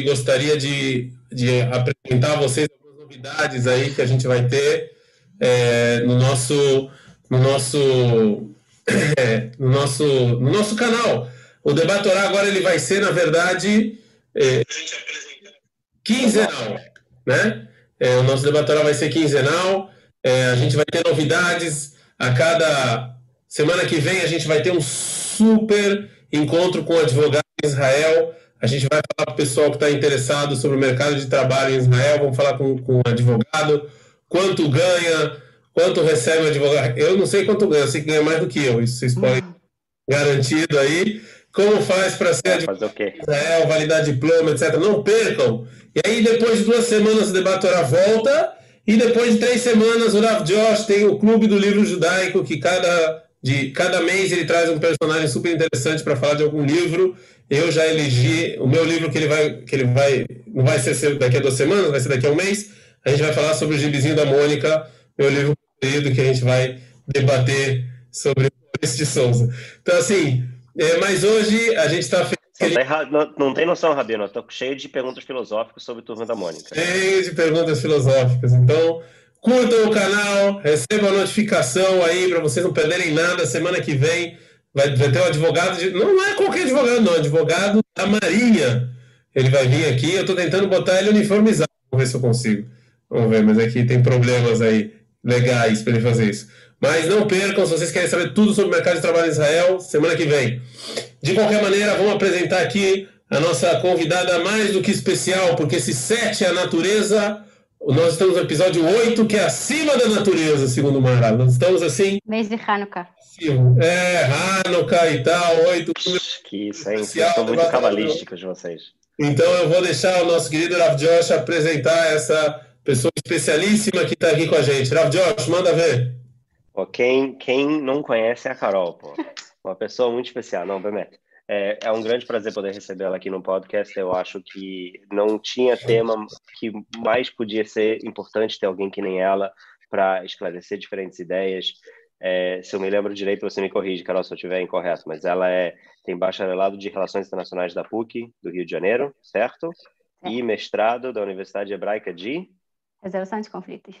gostaria de, de apresentar a vocês algumas novidades aí que a gente vai ter é, no nosso no nosso é, no nosso no nosso canal. O Debatorá agora ele vai ser, na verdade, é, quinzenal, né? É, o nosso Debatorá vai ser quinzenal. É, a gente vai ter novidades a cada semana que vem. A gente vai ter um super encontro com advogados em Israel. A gente vai falar para o pessoal que está interessado sobre o mercado de trabalho em Israel. Vamos falar com, com o advogado, quanto ganha, quanto recebe o advogado. Eu não sei quanto ganha, eu sei que ganha mais do que eu. Isso vocês podem uhum. garantido aí. Como faz para ser advogado em Israel, validar diploma, etc. Não percam. E aí, depois de duas semanas, o debatora volta. E depois de três semanas, o Rav Josh tem o Clube do Livro Judaico, que cada, de, cada mês ele traz um personagem super interessante para falar de algum livro. Eu já elegi o meu livro que ele vai, que ele vai, não vai ser daqui a duas semanas, vai ser daqui a um mês. A gente vai falar sobre o Gibizinho da Mônica, meu livro preferido, que a gente vai debater sobre o de Souza. Então, assim, é, mas hoje a gente está não, tá não, não, tem noção, Rabino. Eu tô cheio de perguntas filosóficas sobre o Turma da Mônica. Cheio de perguntas filosóficas. Então, curtam o canal, recebam a notificação aí para vocês não perderem nada. Semana que vem vai, vai ter um advogado. De, não, é qualquer advogado, não. Advogado da Marinha. Ele vai vir aqui. Eu estou tentando botar ele uniformizado. Vamos ver se eu consigo. Vamos ver, mas aqui tem problemas aí legais para ele fazer isso. Mas não percam, se vocês querem saber tudo sobre o mercado de trabalho em Israel, semana que vem. De qualquer maneira, vamos apresentar aqui a nossa convidada mais do que especial, porque se sete é a natureza, nós estamos no episódio 8, que é acima da natureza, segundo o Mara. Nós estamos assim. Mês de Hanukkah. É, Hanukkah e tal, oito. Que isso, hein? São muito cabalísticos de vocês. Então eu vou deixar o nosso querido Rav Josh apresentar essa pessoa especialíssima que está aqui com a gente. Rav Josh, manda ver. Pô, quem, quem não conhece é a Carol, pô. Uma pessoa muito especial, não, prometo. É, é um grande prazer poder recebê-la aqui no podcast. Eu acho que não tinha tema que mais podia ser importante ter alguém que nem ela para esclarecer diferentes ideias. É, se eu me lembro direito, você me corrige, Carol, se eu estiver incorreto, mas ela é, tem bacharelado de Relações Internacionais da PUC, do Rio de Janeiro, certo? É. E mestrado da Universidade Hebraica de... Resolução de Conflitos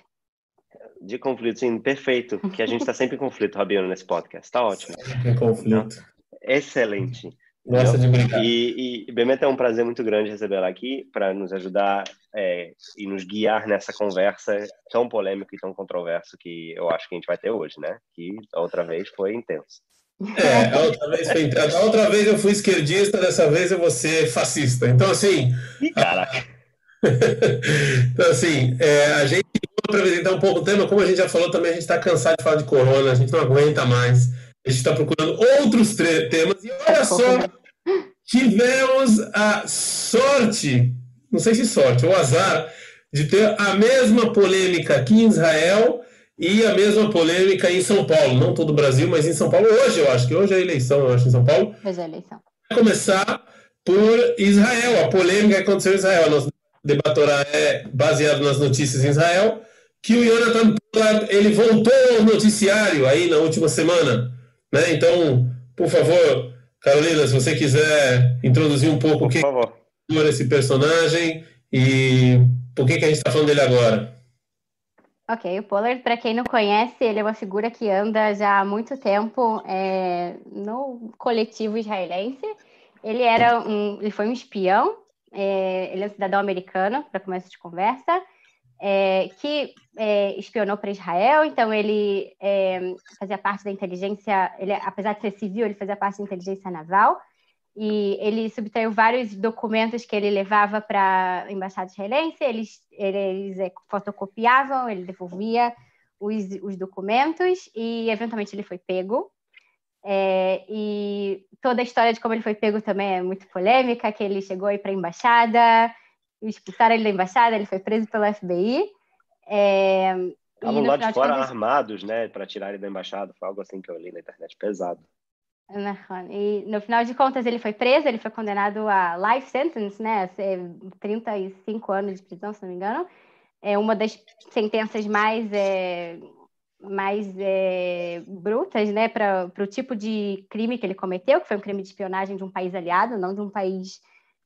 de conflito, sim, perfeito. Que a gente está sempre em conflito, Rabino, nesse podcast. Está ótimo. Em conflito. Excelente. Gosta de brincar. E, e Bemet, é um prazer muito grande recebê-la aqui para nos ajudar é, e nos guiar nessa conversa tão polêmica e tão controversa que eu acho que a gente vai ter hoje, né? Que a outra vez foi intenso. É, a outra vez foi intenso. A outra vez eu fui esquerdista, dessa vez eu vou ser fascista. Então, assim. Ih, caraca. então, assim, é, a gente para apresentar um pouco o tema, como a gente já falou também, a gente está cansado de falar de corona, a gente não aguenta mais. A gente está procurando outros temas. E olha só, tivemos a sorte, não sei se sorte, ou azar, de ter a mesma polêmica aqui em Israel e a mesma polêmica em São Paulo. Não todo o Brasil, mas em São Paulo. Hoje, eu acho que hoje é a eleição, eu acho, em São Paulo. Hoje é a eleição. Vai começar por Israel, a polêmica que aconteceu em Israel. Nosso debatorá é baseado nas notícias em Israel que o Jonathan Pollard ele voltou ao noticiário aí na última semana, né? Então, por favor, Carolina, se você quiser introduzir um pouco o que é esse personagem e por que, que a gente está falando dele agora. Ok, o Pollard, para quem não conhece, ele é uma figura que anda já há muito tempo é, no coletivo israelense. Ele era um, ele foi um espião, é, ele é cidadão americano, para começo de conversa é, que é, espionou para Israel, então ele é, fazia parte da inteligência, ele, apesar de ser civil, ele fazia parte da inteligência naval, e ele subtraiu vários documentos que ele levava para a embaixada israelense, eles, eles é, fotocopiavam, ele devolvia os, os, documentos, e eventualmente ele foi pego, é, e toda a história de como ele foi pego também é muito polêmica, que ele chegou aí para a embaixada, expulsaram ele da embaixada, ele foi preso pelo FBI. É, Estavam lá de fora contas... armados, né, para tirar ele da embaixada, foi algo assim que eu li na internet, pesado. E no final de contas ele foi preso, ele foi condenado a life sentence, né, 35 anos de prisão, se não me engano. É uma das sentenças mais é, mais é, brutas, né, para o tipo de crime que ele cometeu, que foi um crime de espionagem de um país aliado, não de um país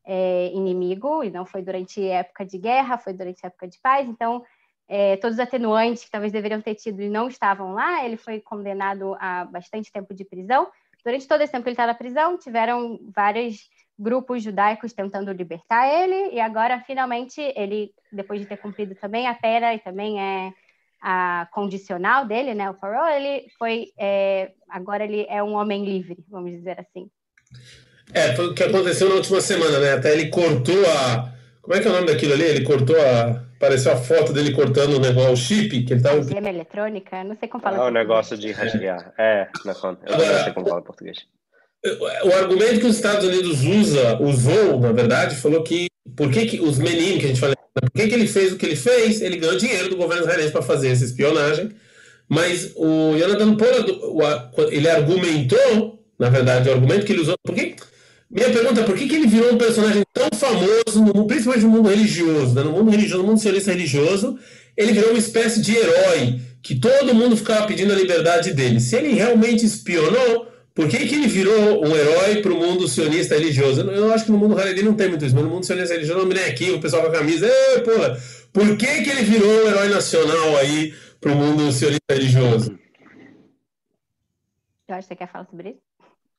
é, inimigo, e não foi durante época de guerra, foi durante época de paz. Então, é, todos os atenuantes que talvez deveriam ter tido e não estavam lá. Ele foi condenado a bastante tempo de prisão. Durante todo esse tempo que ele está na prisão, tiveram vários grupos judaicos tentando libertar ele, e agora, finalmente, ele, depois de ter cumprido também a pena e também é a condicional dele, né, o parole, ele foi, é, agora ele é um homem livre, vamos dizer assim. É, foi o que aconteceu na última semana, né? Até ele cortou a. Como é que é o nome daquilo ali? Ele cortou a. Apareceu a foto dele cortando o negócio, o chip, que ele tava. Gema eletrônica? Não sei como fala. É o negócio de rasgar. É, na conta. Eu não sei como fala em português. O argumento que os Estados Unidos usa, usou, na verdade, falou que por que, que os meninos que a gente fala, por que, que ele fez o que ele fez? Ele ganhou dinheiro do governo israelense para fazer essa espionagem, mas o Jonathan Pollard, ele argumentou, na verdade, o argumento que ele usou, por que, minha pergunta é por que, que ele virou um personagem tão famoso, no, principalmente no mundo religioso, né? no mundo religioso, no mundo sionista religioso, ele virou uma espécie de herói, que todo mundo ficava pedindo a liberdade dele. Se ele realmente espionou, por que, que ele virou um herói para o mundo sionista religioso? Eu, eu, acho que no mundo haredi não tem muito isso, mas no mundo sionista religioso, não me aqui, o pessoal com a camisa, porra, por que, que ele virou um herói nacional aí para o mundo sionista religioso? Que você quer falar sobre isso?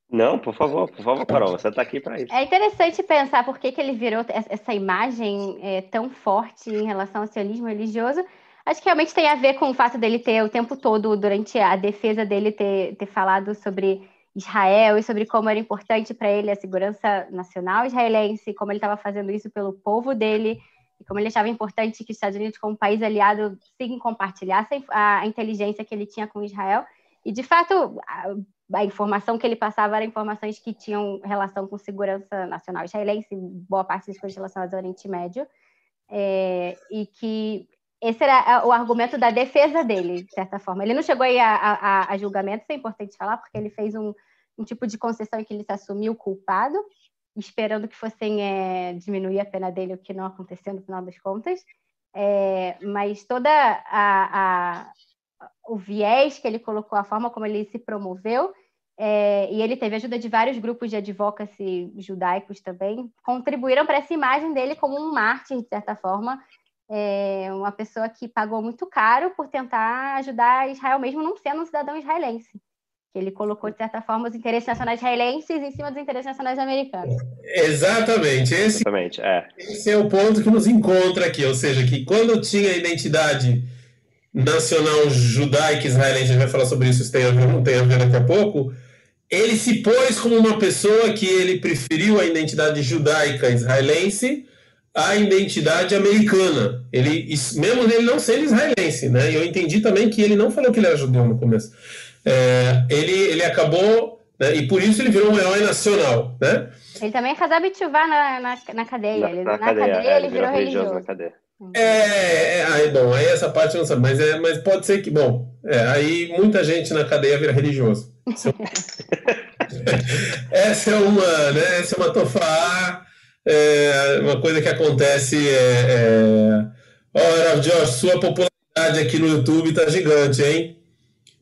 Não, por favor, por favor, Carol, você está aqui para isso. É interessante pensar por que, que ele virou essa imagem é, tão forte em relação ao sionismo religioso. Acho que realmente tem a ver com o fato dele ter o tempo todo, durante a defesa dele, ter, ter falado sobre Israel e sobre como era importante para ele a segurança nacional israelense, como ele estava fazendo isso pelo povo dele, e como ele achava importante que os Estados Unidos, como país aliado, sim, compartilhassem a, a inteligência que ele tinha com Israel. E, de fato, a informação que ele passava eram informações que tinham relação com segurança nacional israelense, boa parte das coisas relacionadas ao Oriente Médio, é, e que esse era o argumento da defesa dele, de certa forma. Ele não chegou aí a, a, a julgamento, isso é importante falar, porque ele fez um, um, tipo de concessão em que ele se assumiu culpado, esperando que fossem é, diminuir a pena dele, o que não aconteceu no final das contas. É, mas toda a, a o viés que ele colocou, a forma como ele se promoveu, é, e ele teve ajuda de vários grupos de advocacy judaicos também, contribuíram para essa imagem dele como um mártir, de certa forma, é, uma pessoa que pagou muito caro por tentar ajudar Israel, mesmo não sendo um cidadão israelense. Que ele colocou, de certa forma, os interesses nacionais israelenses em cima dos interesses nacionais americanos. Exatamente. Esse, Exatamente, é. Esse é o ponto que nos encontra aqui, ou seja, que quando tinha identidade nacional judaica israelense, a gente vai falar sobre isso, se tem a ver ou não tem a ver daqui a pouco, ele se pôs como uma pessoa que ele preferiu a identidade judaica israelense à identidade americana. Ele, mesmo ele não sendo israelense, né? E eu entendi também que ele não falou que ele era judeu no começo. É, ele, ele acabou, né? e por isso ele virou um herói nacional, né? Ele também é casado na, na, na cadeia. Na, ele, na, na cadeia, cadeia é, ele virou religioso. religioso. Na cadeia. É, é, aí, bom, aí essa parte eu não sabe, mas, é, mas pode ser que, bom, é, aí muita gente na cadeia vira religioso. essa é uma, né, essa é uma tofá, é, uma coisa que acontece, é, é... Ora, Josh, sua popularidade aqui no YouTube tá gigante, hein?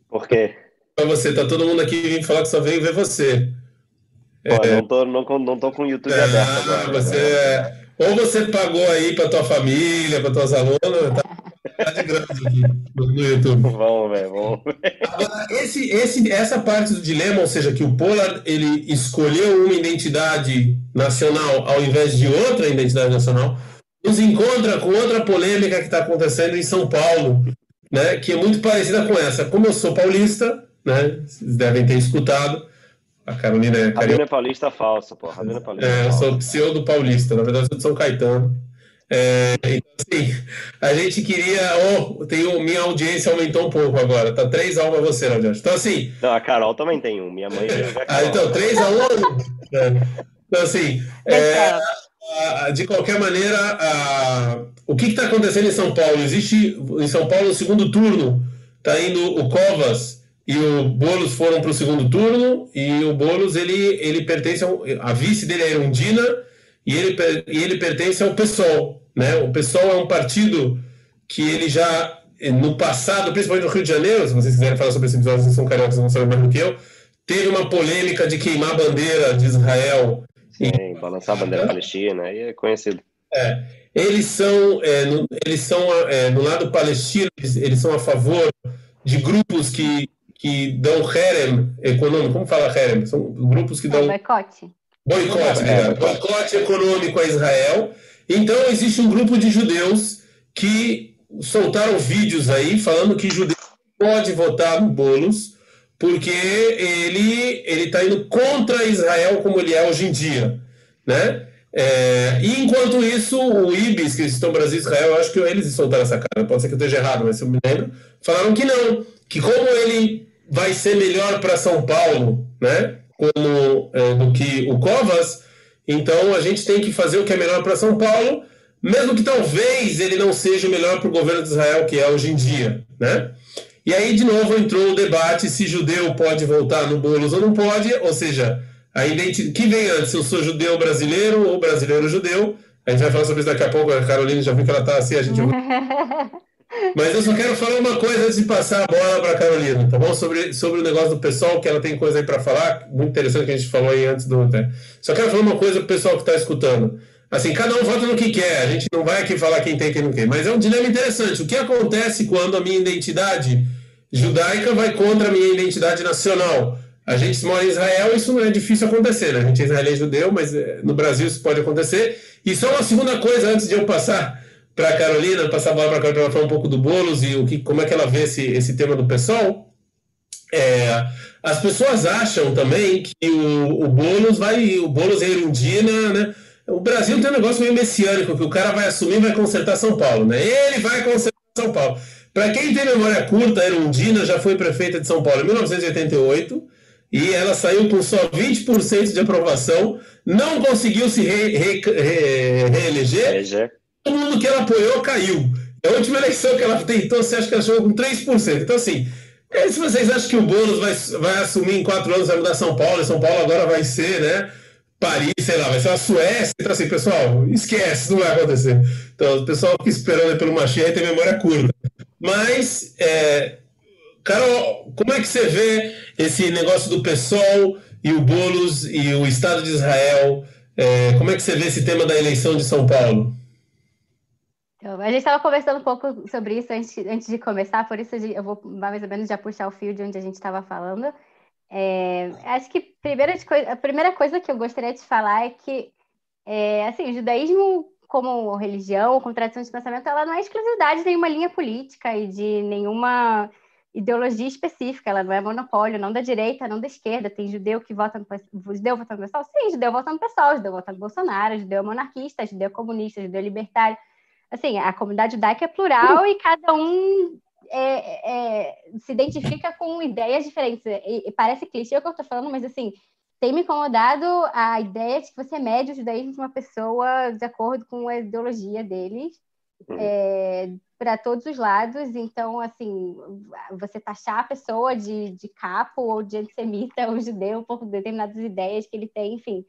Por quê? Pra você, tá todo mundo aqui vindo falar que só veio ver você. Pô, é... não, tô, não, não tô com o YouTube aberto agora. Você é... Ou você pagou aí para tua família, para tuas alunas, tá, tá de graça aqui no, YouTube. Vamos ver, vamos ver. Agora, esse, esse, essa parte do dilema, ou seja, que o Pollard ele escolheu uma identidade nacional ao invés de outra identidade nacional, nos encontra com outra polêmica que está acontecendo em São Paulo, né, que é muito parecida com essa. Como eu sou paulista, né, vocês devem ter escutado, a Carolina é é paulista falso, pô. Rabino é paulista. É, eu sou pseudo paulista, na verdade eu sou de São Caetano. É, então, assim, a gente queria. Oh, tem, minha audiência aumentou um pouco agora. Tá 3 a 1 pra você, Radiante. Né, então, assim. Não, a Carol também tem um. Minha mãe. ah, então, 3 a 1 é. Então, assim. É, de qualquer maneira, a, o que está acontecendo em São Paulo? Existe em São Paulo o segundo turno. Tá indo o Covas e o Boulos foram para o segundo turno e o Boulos ele, ele pertence ao, a vice dele é a Erundina e ele, e ele pertence ao PSOL, né? O PSOL é um partido que ele já no passado, principalmente no Rio de Janeiro, se vocês quiserem falar sobre esse episódio, vocês são cariocas, não sabem mais do que eu, teve uma polêmica de queimar a bandeira de Israel Sim, balançar a bandeira palestina, aí é conhecido. É, eles são, é, no, eles são é, no lado palestino, eles, eles, são a favor de grupos que, que dão herem econômico. Como fala herem? São grupos que dão. Boicote. Boicote, é, boicote econômico a Israel. Então, existe um grupo de judeus que soltaram vídeos aí falando que judeu pode votar no Boulos porque ele ele está indo contra Israel como ele é hoje em dia, né? É, e enquanto isso, o IBIS, que estão Brasil e Israel, eu acho que eles soltaram essa cara, pode ser que eu esteja errado, mas se eu me lembro, falaram que não, que como ele vai ser melhor para São Paulo, né, como é, do que o Covas, então a gente tem que fazer o que é melhor para São Paulo, mesmo que talvez ele não seja o melhor para o governo de Israel, que é hoje em dia, né? E aí, de novo, entrou o debate se judeu pode voltar no Boulos ou não pode, ou seja, a identidade. Que vem antes, se eu sou judeu brasileiro ou brasileiro judeu? A gente vai falar sobre isso daqui a pouco. A Carolina já viu que ela está assim, a gente. Mas eu só quero falar uma coisa antes de passar a bola para a Carolina, tá bom? Sobre, sobre o negócio do pessoal, que ela tem coisa aí para falar, muito interessante que a gente falou aí antes do. Né? Só quero falar uma coisa para o pessoal que está escutando. Assim, cada um vota no que quer, a gente não vai aqui falar quem tem e quem não quer, mas é um dilema interessante. O que acontece quando a minha identidade judaica vai contra a minha identidade nacional? A gente mora em Israel, isso não é difícil acontecer, né? A gente é israelense judeu, mas eh, no Brasil isso pode acontecer. E só uma segunda coisa, antes de eu passar para a Carolina, passar a bola para a Carolina falar um pouco do Boulos e o que, como é que ela vê esse, esse tema do pessoal. É, as pessoas acham também que o, o Boulos vai, o Boulos é Erundina, né? O Brasil tem um negócio meio messiânico, que o cara vai assumir e vai consertar São Paulo, né? Ele vai consertar São Paulo. Para quem tem memória curta, a Erundina já foi prefeita de São Paulo em 1988 e ela saiu com só 20% de aprovação, não conseguiu se re, re, re, reeleger. Todo mundo que ela apoiou caiu. A última eleição que ela tentou, você acha que ela chegou com 3%. Então, assim, é, se vocês acham que o Boulos vai, vai assumir em quatro anos, vai mudar São Paulo, e São Paulo agora vai ser, né? Paris, sei lá, vai ser a Suécia. Então, assim, pessoal, esquece, não vai acontecer. Então, o pessoal que esperando pelo Machia tem memória curta. Mas, é, Carol, como é que você vê esse negócio do PSOL e o Boulos e o Estado de Israel? É, como é que você vê esse tema da eleição de São Paulo? A gente estava conversando um pouco sobre isso antes, antes de começar, por isso eu vou mais ou menos já puxar o fio de onde a gente estava falando. É, acho que primeira a primeira coisa que eu gostaria de falar é que é, assim, o judaísmo como religião, como tradição de pensamento, ela não é exclusividade de nenhuma linha política e de nenhuma ideologia específica, ela não é monopólio, não da direita, não da esquerda. Tem judeu que vota no judeu votando no pessoal? Sim, judeu vota no pessoal, judeu vota no Bolsonaro, judeu monarquista, judeu comunista, judeu libertário. Assim, a comunidade judaica é plural e cada um é, é, se identifica com ideias diferentes. E, e parece clichê o que eu estou falando, mas assim, tem me incomodado a ideia de que você mede o judaísmo de uma pessoa de acordo com a ideologia deles. Uhum. É, para todos os lados. Então, assim, você taxar a pessoa de, de capo ou de antissemita ou judeu por determinadas ideias que ele tem, enfim,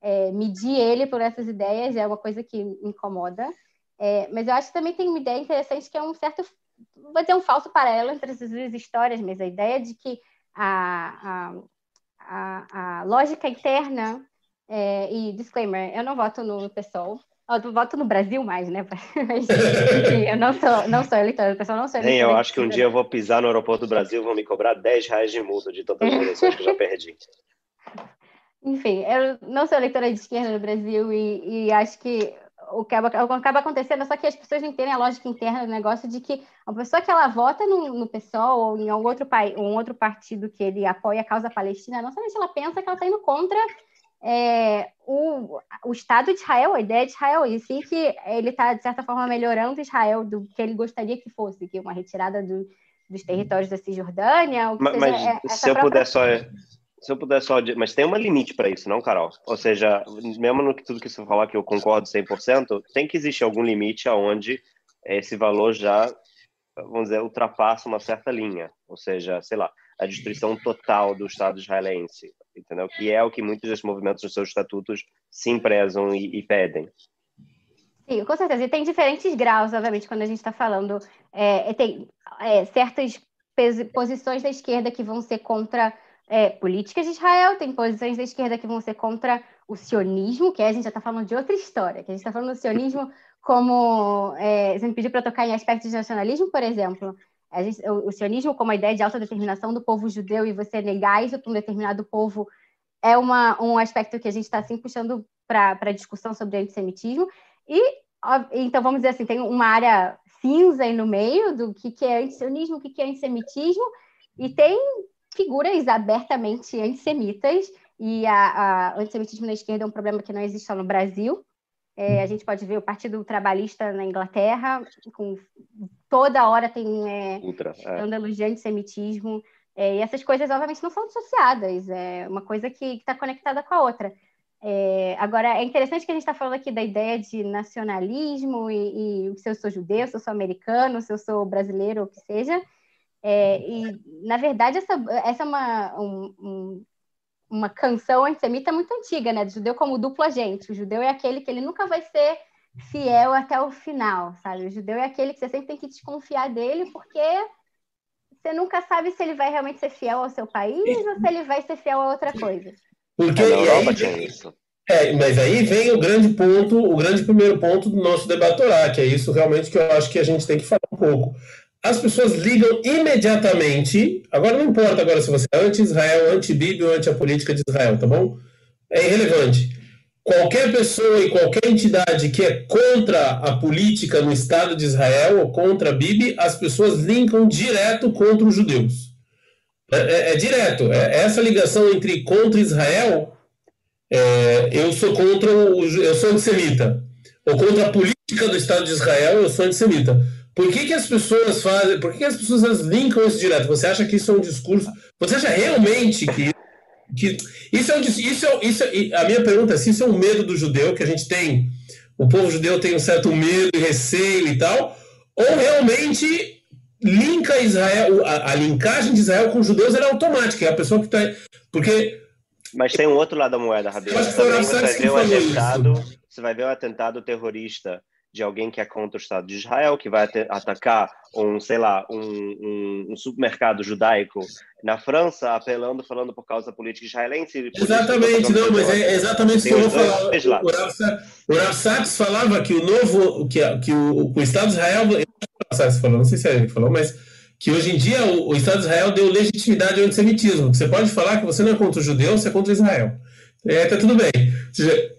é, medir ele por essas ideias é uma coisa que me incomoda. É, mas eu acho que também tem uma ideia interessante que é um certo, vou dizer um falso paralelo entre essas duas histórias, mas a ideia de que a, a, a, a lógica interna, é, e disclaimer, eu não voto no PSOL, eu voto no Brasil mais, né? eu não sou, não sou eleitora, o pessoal não sou eleitora. eu acho que um dia eu vou pisar no aeroporto do Brasil e vão me cobrar 10 reais de multa de todas as eleições que eu já perdi. Enfim, eu não sou eleitora de esquerda no Brasil e, e acho que o que acaba, acaba acontecendo só que as pessoas não entendem a lógica interna do negócio de que a pessoa que ela vota no, no PSOL ou em algum outro, país, um outro partido que ele apoia a causa palestina, não somente ela pensa que ela está indo contra é, o, o Estado de Israel, a ideia de Israel, e sim que ele está, de certa forma, melhorando Israel do que ele gostaria que fosse, que uma retirada do, dos territórios da Cisjordânia. mas, seja, mas é, se eu própria... puder só. Se eu puder só. Mas tem um limite para isso, não, Carol? Ou seja, mesmo no que tudo que você falar que eu concordo 100%, tem que existir algum limite aonde esse valor já, vamos dizer, ultrapassa uma certa linha. Ou seja, sei lá, a destruição total do Estado israelense entendeu? Que é o que muitos desses movimentos nos seus estatutos se empresam e, e pedem. Sim, com certeza. E tem diferentes graus, obviamente, quando a gente está falando. É, tem é, certas posições da esquerda que vão ser contra é, políticas de Israel, tem posições da esquerda que vão ser contra o sionismo, que a gente já está falando de outra história, que a gente está falando do sionismo como. É, você me pediu para tocar em aspectos de nacionalismo, por exemplo. Gente, o, o, sionismo como a ideia de autodeterminação do povo judeu e você negar isso para um determinado povo é uma, um aspecto que a gente está assim puxando para a discussão sobre antissemitismo. E, então, vamos dizer assim, tem uma área cinza aí no meio do que, que é antisionismo, o que, que é antissemitismo, e tem figuras abertamente antissemitas, e a, a antissemitismo na esquerda é um problema que não existe só no Brasil. É, a gente pode ver o Partido Trabalhista na Inglaterra, com toda hora tem é, Ultra, é. escândalos de antissemitismo. É, e essas coisas, obviamente, não são dissociadas, é uma coisa que está conectada com a outra. É, agora, é interessante que a gente está falando aqui da ideia de nacionalismo e, e, se eu sou judeu, se eu sou americano, se eu sou brasileiro, ou o que seja. É, e, na verdade, essa, essa é uma, um, um, uma canção antissemita muito antiga, né? Do judeu como duplo agente. O judeu é aquele que ele nunca vai ser fiel até o final, sabe? O judeu é aquele que você sempre tem que desconfiar dele, porque você nunca sabe se ele vai realmente ser fiel ao seu país ou se ele vai ser fiel a outra coisa. Porque é, Europa aí, tinha isso. É, mas aí vem o grande ponto, o grande primeiro ponto do nosso debatorar, que é isso realmente que eu acho que a gente tem que falar um pouco. As pessoas ligam imediatamente, agora não importa agora se você é anti-Israel, anti-Bíblia ou anti a política de Israel, tá bom? É irrelevante. Qualquer pessoa e qualquer entidade que é contra a política no Estado de Israel ou contra a Bíblia, as pessoas linkam direto contra os judeus. É, é, é direto. É, essa ligação entre contra Israel, é, eu sou contra o, eu sou antissemita. Ou contra a política do Estado de Israel, eu sou antissemita. Por que, que as pessoas fazem? Por que, que as pessoas linkam isso direto? Você acha que isso é um discurso? Você acha realmente que que isso é, um, isso, é, isso é, a minha pergunta é se isso é um medo do judeu que a gente tem o povo judeu tem um certo medo e receio e tal ou realmente linka Israel a, a linkagem de Israel com os judeus é automática é a pessoa que está porque mas tem um outro lado da moeda Rabino. Você vai ver atentado você vai ver o atentado terrorista de alguém que é contra o Estado de Israel, que vai atacar um, sei lá, um, um, um, supermercado judaico na França, apelando, falando por causa da política israelense. Exatamente, não, mas é exatamente isso que eu vou falar. O Rav Sachs falava que o novo, que, que o, o Estado de Israel, Sachs falou, não sei se é ele que falou, mas que hoje em dia o, o Estado de Israel deu legitimidade ao antissemitismo. Você pode falar que você não é contra o judeu, você é contra Israel. É, tá tudo bem.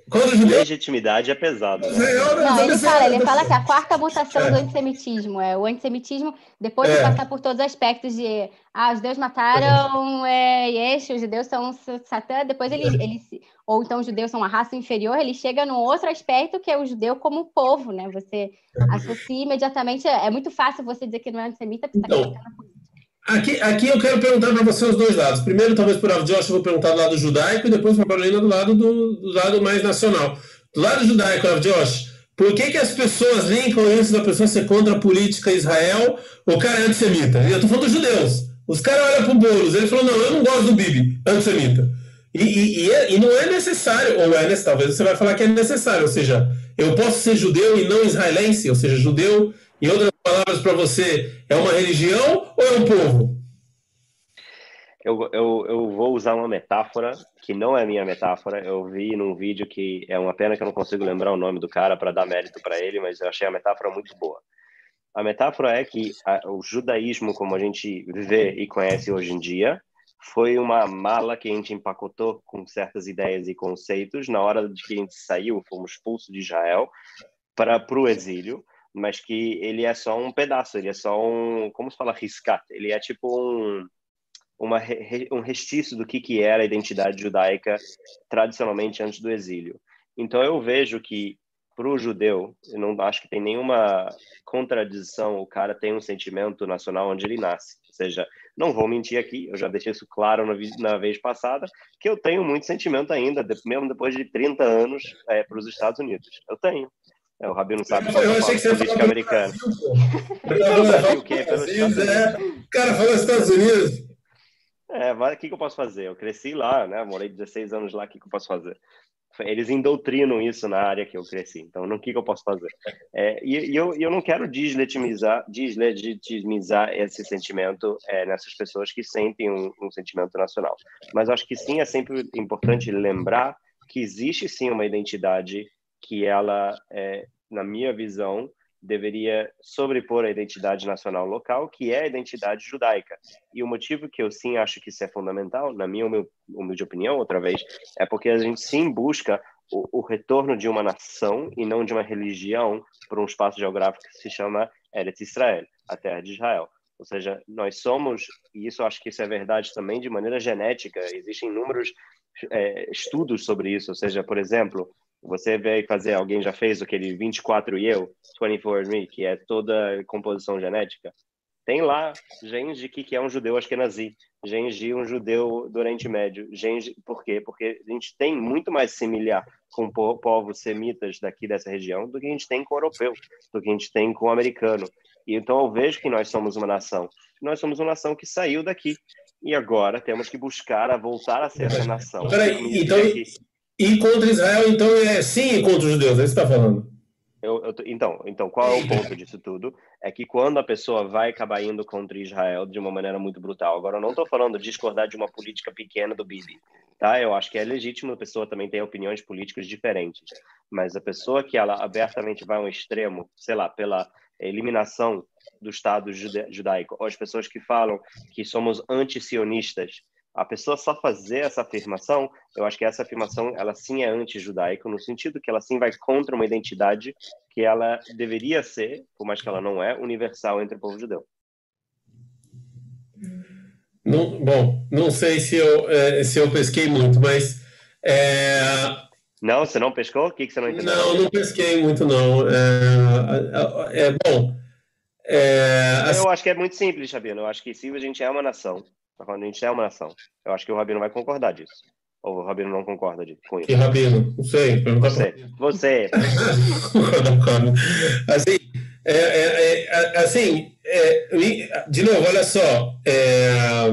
Quando judeu... Legitimidade é pesado. Né? Não, ele fala, ele fala que a quarta mutação é. do antissemitismo é o antissemitismo, depois é. de passar por todos os aspectos de ah, os judeus mataram é, Yesh, os judeus são Satã, depois ele, é. ele ou então os judeus são uma raça inferior, ele chega num outro aspecto que é o judeu como povo, né? Você é. associa imediatamente, é muito fácil você dizer que não é antissemita, porque está então, Aqui, aqui eu quero perguntar para você os dois lados. Primeiro, talvez por Josh, eu vou perguntar do lado judaico e depois para a Carolina do lado, do, do, lado mais nacional. Do lado judaico, Josh, por que, que as pessoas linkam isso da pessoa ser contra a política Israel o cara é antissemita? Eu estou falando dos judeus. Os caras olham para o Boulos, ele falou, não, eu não gosto do Bibi, antissemita. E, e, e, é, e, não é necessário, ou é, talvez você vai falar que é necessário, ou seja, eu posso ser judeu e não israelense, ou seja, judeu em outras palavras, para você, é uma religião ou é um povo? Eu, eu, eu vou usar uma metáfora que não é minha metáfora. Eu vi num vídeo que é uma pena que eu não consigo lembrar o nome do cara para dar mérito para ele, mas eu achei a metáfora muito boa. A metáfora é que a, o judaísmo, como a gente vê e conhece hoje em dia, foi uma mala que a gente empacotou com certas ideias e conceitos. Na hora de que a gente saiu, fomos expulsos de Israel para o exílio mas que ele é só um pedaço, ele é só um, como se fala, riscat, ele é tipo um, uma, um restício do que, que era a identidade judaica tradicionalmente antes do exílio. Então eu vejo que para o judeu, eu não acho que tem nenhuma contradição, o cara tem um sentimento nacional onde ele nasce. Ou seja, não vou mentir aqui, eu já deixei isso claro na, na vez passada, que eu tenho muito sentimento ainda, mesmo depois de 30 anos, é, para os Estados Unidos. Eu tenho. É, o Rabino sabe eu, eu achei que você política americana. Brasil, o? É. Cara falou Estados Unidos. É, o que, que eu posso fazer? Eu cresci lá, né? Morei 16 anos lá, o que, que eu posso fazer? Eles indoutrinam isso na área que eu cresci, então o que, que eu posso fazer? É, e, e eu, eu não quero deslegitimizar, deslegitimizar esse sentimento é, nessas pessoas que sentem um, um sentimento nacional, mas acho que sim é sempre importante lembrar que existe sim uma identidade que ela, é, na minha visão, deveria sobrepor a identidade nacional local, que é a identidade judaica. E o motivo que eu sim acho que isso é fundamental, na minha humilde opinião, outra vez, é porque a gente sim busca o, o retorno de uma nação e não de uma religião para um espaço geográfico que se chama Eretz Israel, a terra de Israel. Ou seja, nós somos, e isso acho que isso é verdade também de maneira genética, existem inúmeros é, estudos sobre isso. Ou seja, por exemplo, você vai fazer, alguém já fez aquele 24 e eu, 24andMe, que é toda composição genética. Tem lá genes de que, que é um judeu ashkenazi, de um judeu do Oriente Médio. Genes, por quê? Porque a gente tem muito mais similar com povos semitas daqui dessa região do que a gente tem com o europeu, do que a gente tem com o americano. E então eu vejo que nós somos uma nação. Nós somos uma nação que saiu daqui. E agora temos que buscar a voltar a ser essa nação. Peraí, então. E contra Israel, então, é sim contra os judeus, é isso que você está falando. Eu, eu, então, então, qual é o ponto disso tudo? É que quando a pessoa vai acabar indo contra Israel de uma maneira muito brutal, agora eu não estou falando de discordar de uma política pequena do Bibi, tá? Eu acho que é legítimo a pessoa também ter opiniões políticas diferentes, mas a pessoa que ela abertamente vai a um extremo, sei lá, pela eliminação do Estado judaico, ou as pessoas que falam que somos anti-sionistas, a pessoa só fazer essa afirmação, eu acho que essa afirmação, ela sim é anti-judaica, no sentido que ela sim vai contra uma identidade que ela deveria ser, por mais que ela não é, universal entre o povo judeu. Não, bom, não sei se eu, é, se eu pesquei muito, mas... É... Não, você não pescou? O que, que você não entendeu? Não, não pesquei muito, não. É, é, é bom... É, assim... Eu acho que é muito simples, Sabino. Eu acho que se a gente é uma nação Tá falando, a gente é uma nação. Eu acho que o Rabino vai concordar disso. Ou o Rabino não concorda com isso? Que Rabino? Não sei. Você. Você. assim, é, é, é, assim é, de novo, olha só. É,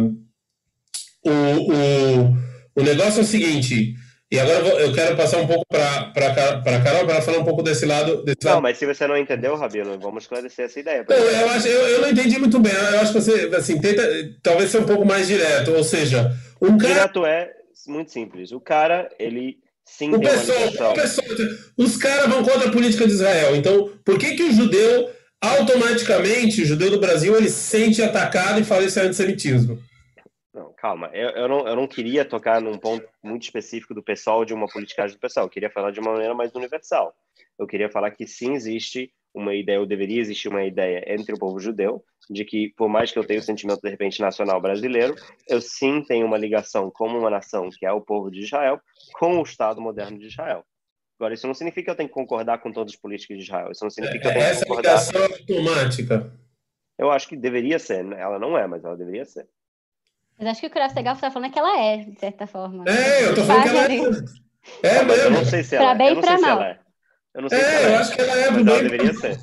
o, o, o negócio é o seguinte e agora eu quero passar um pouco para a Carol para falar um pouco desse lado. Desse não, lado. mas se você não entendeu, Rabino, vamos esclarecer essa ideia. Não, eu, acho, eu, eu, não entendi muito bem. Eu acho que você assim, tenta talvez ser um pouco mais direto. Ou seja, um cara. Direto é muito simples. O cara, ele sim o pessoal, o pessoal, Os caras vão contra a política de Israel. Então, por que, que o judeu, automaticamente, o judeu do Brasil, ele se sente atacado e fala isso é antissemitismo? Calma, eu, eu, não, eu não queria tocar num ponto muito específico do pessoal, de uma politicagem do pessoal, eu queria falar de uma maneira mais universal. Eu queria falar que sim existe uma ideia, ou deveria existir uma ideia entre o povo judeu, de que, por mais que eu tenha o sentimento, de repente, nacional brasileiro, eu sim tenho uma ligação como uma nação, que é o povo de Israel, com o Estado moderno de Israel. Agora, isso não significa que eu tenho que concordar com todas as políticas de Israel. Isso não significa que eu tenho Essa que concordar... ligação é automática. Eu acho que deveria ser. Né? Ela não é, mas ela deveria ser. Mas acho que o que o Segal está falando é que ela é, de certa forma. É, eu tô falando que ela é. É, mas eu não sei se ela pra bem é. Eu não sei se ela é. Eu não sei é, se ela eu é. acho que ela é. Mas ela deveria ser.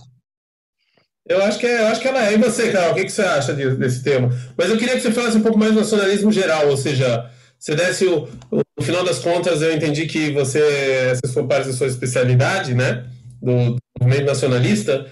Eu acho, que é, eu acho que ela é. E você, Carol, o que, que você acha desse tema? Mas eu queria que você falasse um pouco mais do nacionalismo geral, ou seja, você desse o. No final das contas, eu entendi que você, essa foi parte da sua especialidade, né? Do, do movimento nacionalista.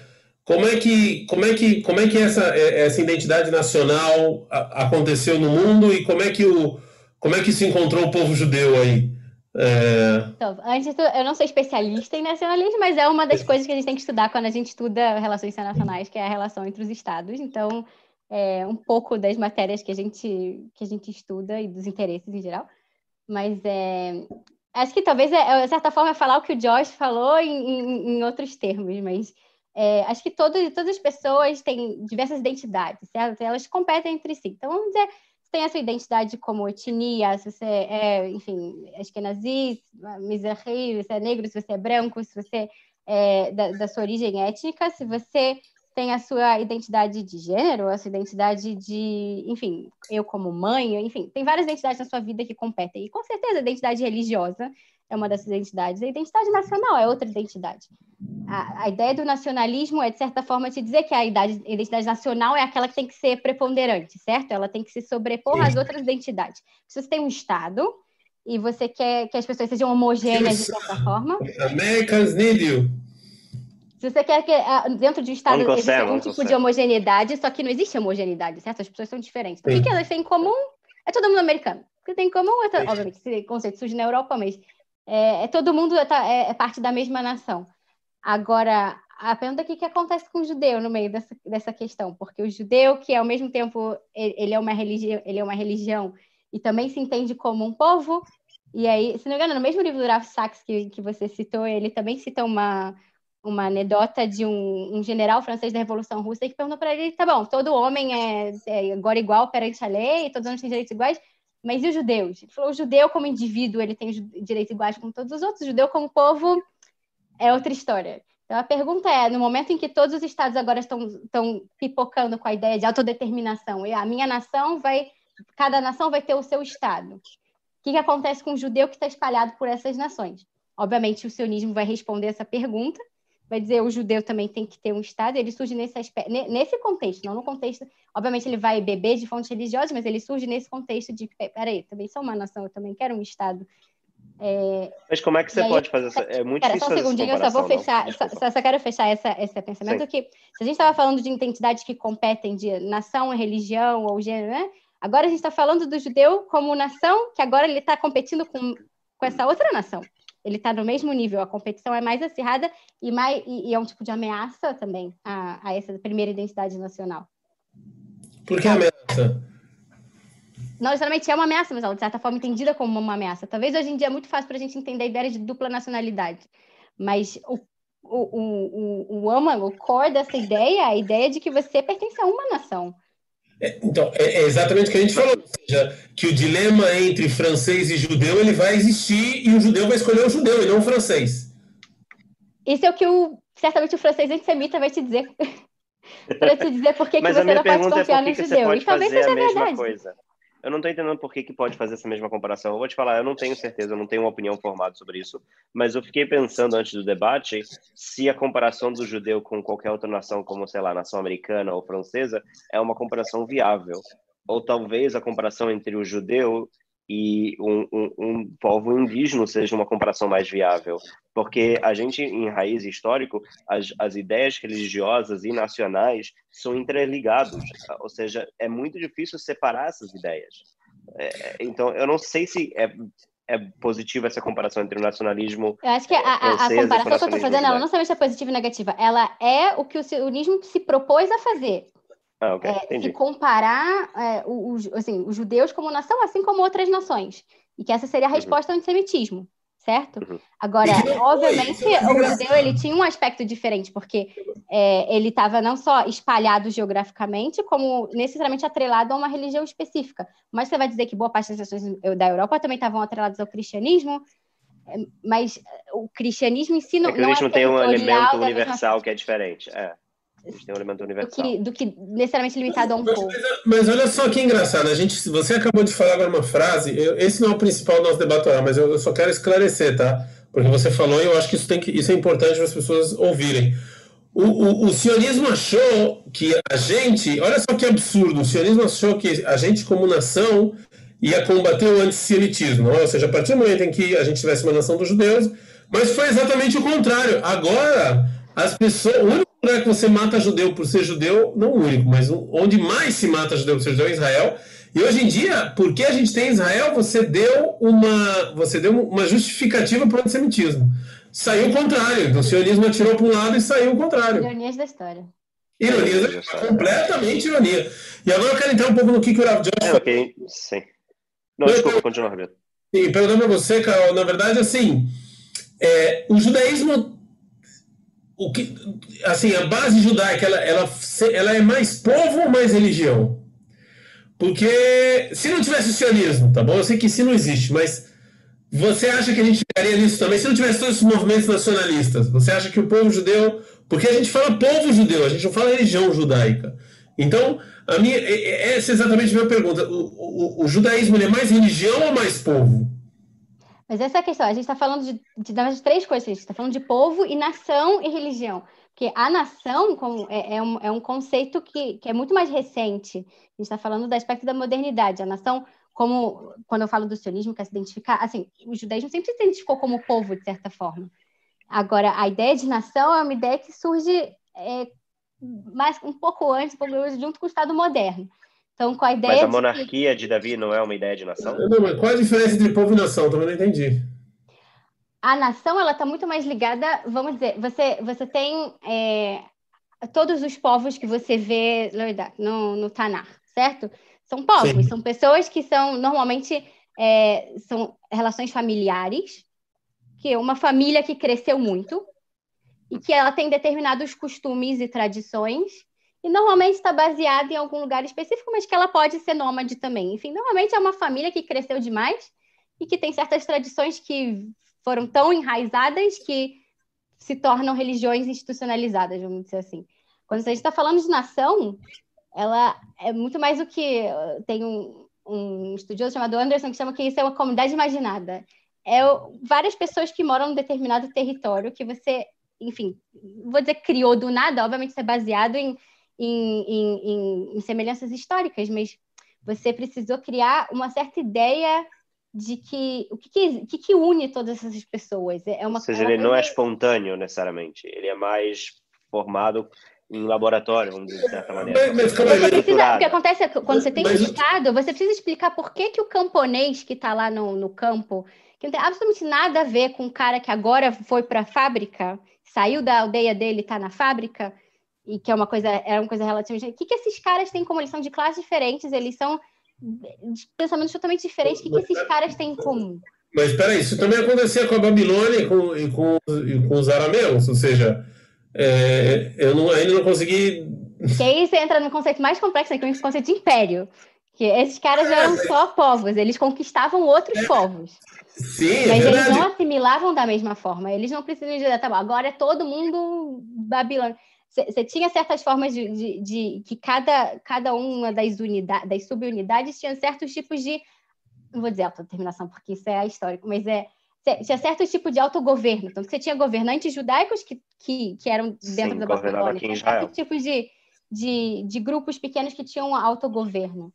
Como é que, como é que, como é que essa, é, essa identidade nacional aconteceu no mundo e como é que o, como é que se encontrou o povo judeu aí? É... Então, antes eu não sou especialista em nacionalismo, mas é uma das coisas que a gente tem que estudar quando a gente estuda relações internacionais, que é a relação entre os estados. Então, é um pouco das matérias que a gente que a gente estuda e dos interesses em geral. Mas é, acho que talvez, é, de certa forma, é falar o que o Josh falou em, em, em outros termos, mas é, acho que todo, todas as pessoas têm diversas identidades, certo? Elas competem entre si. Então, vamos dizer, você tem a sua identidade como etnia, se você é, enfim, Ashkenazi, Mizrahi, se você é negro, se você é branco, se você é da, da sua origem étnica, se você tem a sua identidade de gênero, a sua identidade de, enfim, eu como mãe, enfim, tem várias identidades na sua vida que competem. E com certeza a identidade religiosa é uma dessas identidades. A identidade nacional é outra identidade. A, a ideia do nacionalismo é, de certa forma, te dizer que a, idade, a identidade nacional é aquela que tem que ser preponderante, certo? Ela tem que se sobrepor às outras identidades. Se você tem um Estado e você quer que as pessoas sejam homogêneas de certa forma. Americans need you. Se você quer que ah, dentro de um Estado exista um tipo de homogeneidade, só que não existe homogeneidade, certo? As pessoas são diferentes. Por que, que elas têm em comum? É todo mundo americano. O que tem em comum, é, obviamente, esse conceito surge na Europa, mas é, é todo mundo tá, é, é, parte da mesma nação. Agora, a pergunta é o que, acontece com o judeu no meio dessa, dessa questão, porque o judeu, que ao mesmo tempo ele é uma religião, ele é uma religião e também se entende como um povo, e aí, se não me engano, no mesmo livro do Ralph Sachs que, que você citou, ele também cita uma, uma anedota de um, um general francês da Revolução Russa que perguntou para ele: tá bom, todo homem é, é agora igual perante a lei, todos os homens têm direitos iguais, mas e os judeus? Ele falou: o judeu, como indivíduo, ele tem direitos iguais como todos os outros, o judeu, como povo, é outra história. Então, a pergunta é: no momento em que todos os estados agora estão, estão pipocando com a ideia de autodeterminação, e a minha nação vai, cada nação vai ter o seu estado o que, que acontece com o judeu que está espalhado por essas nações? Obviamente, o sionismo vai responder essa pergunta, vai dizer o judeu também tem que ter um Estado, ele surge nesse, aspecto, nesse contexto, não no contexto. Obviamente, ele vai beber de fontes religiosas, mas ele surge nesse contexto de: peraí, também sou uma nação, eu também quero um Estado. É, mas como é que você aí, pode fazer essa? É muito Pera, só um segundinho, eu só vou fechar, só, só, quero fechar essa, esse pensamento Sim. que se a gente estava falando de identidades que competem de nação, religião ou gênero, né? Agora a gente está falando do judeu como nação, que agora ele está competindo com, com essa outra nação. Ele está no mesmo nível, a competição é mais acirrada e, mais, e, e é um tipo de ameaça também a, a, essa primeira identidade nacional. Por que ameaça? Não necessariamente é uma ameaça, mas ela, de certa forma, entendida como uma ameaça. Talvez hoje em dia é muito fácil para a gente entender a ideia de dupla nacionalidade, mas o, o, o, o, o, o core dessa ideia é a ideia de que você pertence a uma nação. É, então, é, é, exatamente o que a gente falou, ou seja, que o dilema entre francês e judeu ele vai existir e o judeu vai escolher o judeu e não o francês. Isso é o que o, certamente o francês antissemita vai te dizer. para te dizer por que, que você não pode confiar é no judeu. E talvez seja verdade. Coisa eu não estou entendendo por que, que pode fazer essa mesma comparação. Eu vou te falar, eu não tenho certeza, eu não tenho uma opinião formada sobre isso, mas eu fiquei pensando antes do debate se a comparação do judeu com qualquer outra nação, como, sei lá, nação americana ou francesa, é uma comparação viável. Ou talvez a comparação entre o judeu e um, um, um, povo indígena seja uma comparação mais viável, porque a gente, em raiz histórico, as, as ideias religiosas e nacionais são interligados, ou seja, é muito difícil separar essas ideias. É, então, eu não sei se é, é positiva essa comparação entre o nacionalismo. Eu acho que a, a, a comparação que eu estou fazendo, ela não somente é positiva e negativa, ela é o que o sionismo se propôs a fazer. Ah, okay. é, se comparar é, o, o, assim, os judeus como nação, assim como outras nações. E que essa seria a uhum. resposta uhum. ao antissemitismo, certo? Uhum. Agora, obviamente, o judeu ele tinha um aspecto diferente, porque é, ele estava não só espalhado geograficamente, como necessariamente atrelado a uma religião específica. Mas você vai dizer que boa parte das nações da Europa também estavam atreladas ao cristianismo, é, mas o cristianismo em si não, é o cristianismo é tem um elemento universal que é diferente. É. A gente tem um elemento universal. Do que, do que necessariamente limitado a um mas, povo. Mas, olha só que engraçado. A gente, você acabou de falar agora uma frase. Eu, esse não é o principal do nosso debate mas eu, eu, só quero esclarecer, tá? Porque você falou e eu acho que isso, tem que, isso é importante para as pessoas ouvirem. O, o, o, sionismo achou que a gente. Olha só que absurdo. O sionismo achou que a gente, como nação, ia combater o antissemitismo. Ou seja, a partir do momento em que a gente tivesse uma nação dos judeus. Mas foi exatamente o contrário. Agora, as pessoas. O único lugar que você mata judeu por ser judeu, não o único, mas onde mais se mata judeu por ser judeu é Israel. E hoje em dia, porque a gente tem Israel, você deu uma, você deu uma justificativa para o antissemitismo. Saiu o contrário. Então, o sionismo atirou para um lado e saiu o contrário. Ironias da história. Ironias da história. Completamente ironia. E agora eu quero entrar um pouco no que, que o Rav Josh é, okay. Sim. Não, eu, desculpa, continua, Roberto. Sim, perguntando para você, Carol, na verdade, assim, é, o judaísmo o que, assim, a base judaica, ela, ela, ela é mais povo ou mais religião? Porque se não tivesse o sionismo, tá bom? Eu sei que isso não existe, mas você acha que a gente ficaria nisso também? Se não tivesse todos esses movimentos nacionalistas, você acha que o povo judeu. Porque a gente fala povo judeu, a gente não fala religião judaica. Então, a minha, essa é exatamente a minha pergunta. O, o, o judaísmo é mais religião ou mais povo? Mas essa é a questão. A gente está falando de, de, de, três coisas. A gente está falando de povo e nação e religião. Porque a nação é, é, um, é um conceito que, que é muito mais recente. A gente está falando do aspecto da modernidade. A nação, como quando eu falo do sionismo, quer se identificar, assim, o judaísmo sempre se identificou como povo, de certa forma. Agora, a ideia de nação é uma ideia que surge é, mais, um pouco antes, junto com o Estado moderno. Então, com a ideia. Mas a monarquia de, que... de Davi não é uma ideia de nação? Não, mas qual a diferença entre povo e nação? Também não entendi. a nação ela está muito mais ligada, vamos dizer, você, você tem é, todos os povos que você vê no, no Tanar, certo? São povos, Sim. são pessoas que são normalmente é, são relações familiares, que é uma família que cresceu muito e que ela tem determinados costumes e tradições e normalmente está baseada em algum lugar específico, mas que ela pode ser nômade também. Enfim, normalmente é uma família que cresceu demais e que tem certas tradições que foram tão enraizadas que se tornam religiões institucionalizadas, vamos dizer assim. Quando a gente está falando de nação, ela é muito mais do que tem um, um estudioso chamado Anderson que chama que isso é uma comunidade imaginada. É várias pessoas que moram num determinado território que você, enfim, vou dizer criou do nada, obviamente isso é baseado em, em, em, em semelhanças históricas, mas você precisou criar uma certa ideia de que o que, que, que, une todas essas pessoas. É uma, Ou seja, ele não é espontâneo necessariamente, ele é mais formado em laboratório, vamos dizer, de certa maneira. Mas, mas, mas, precisa, o que acontece é que quando você tem um estado, você precisa explicar por que, que o camponês que está lá no, no campo, que não tem absolutamente nada a ver com o cara que agora foi para a fábrica, saiu da aldeia dele e está na fábrica, e que é uma coisa, é uma coisa relativamente. O que, que esses caras têm como eles são de classes diferentes, eles são de pensamentos totalmente diferentes. O que, que esses caras têm em comum? Mas espera aí, isso também acontecia com a Babilônia e com, e com, e com os arameus, ou seja, é, eu não, ainda não consegui. Que aí você entra no conceito mais complexo, né, que é o conceito de império. Que esses caras não eram só povos, eles conquistavam outros é. povos. Sim, é Mas é eles não assimilavam da mesma forma. Eles não precisam de. Tá bom, agora é todo mundo babilônio. Você tinha certas formas de, de, de, que cada, cada uma das unidades, das subunidades tinha certos tipos de, não vou dizer autodeterminação, porque isso é histórico, mas é tinha certo tipo de autogoverno. Então, você tinha governantes judaicos que, que, que eram dentro Sim, da Babilônia, tinha certos tipos de, de, de grupos pequenos que tinham autogoverno.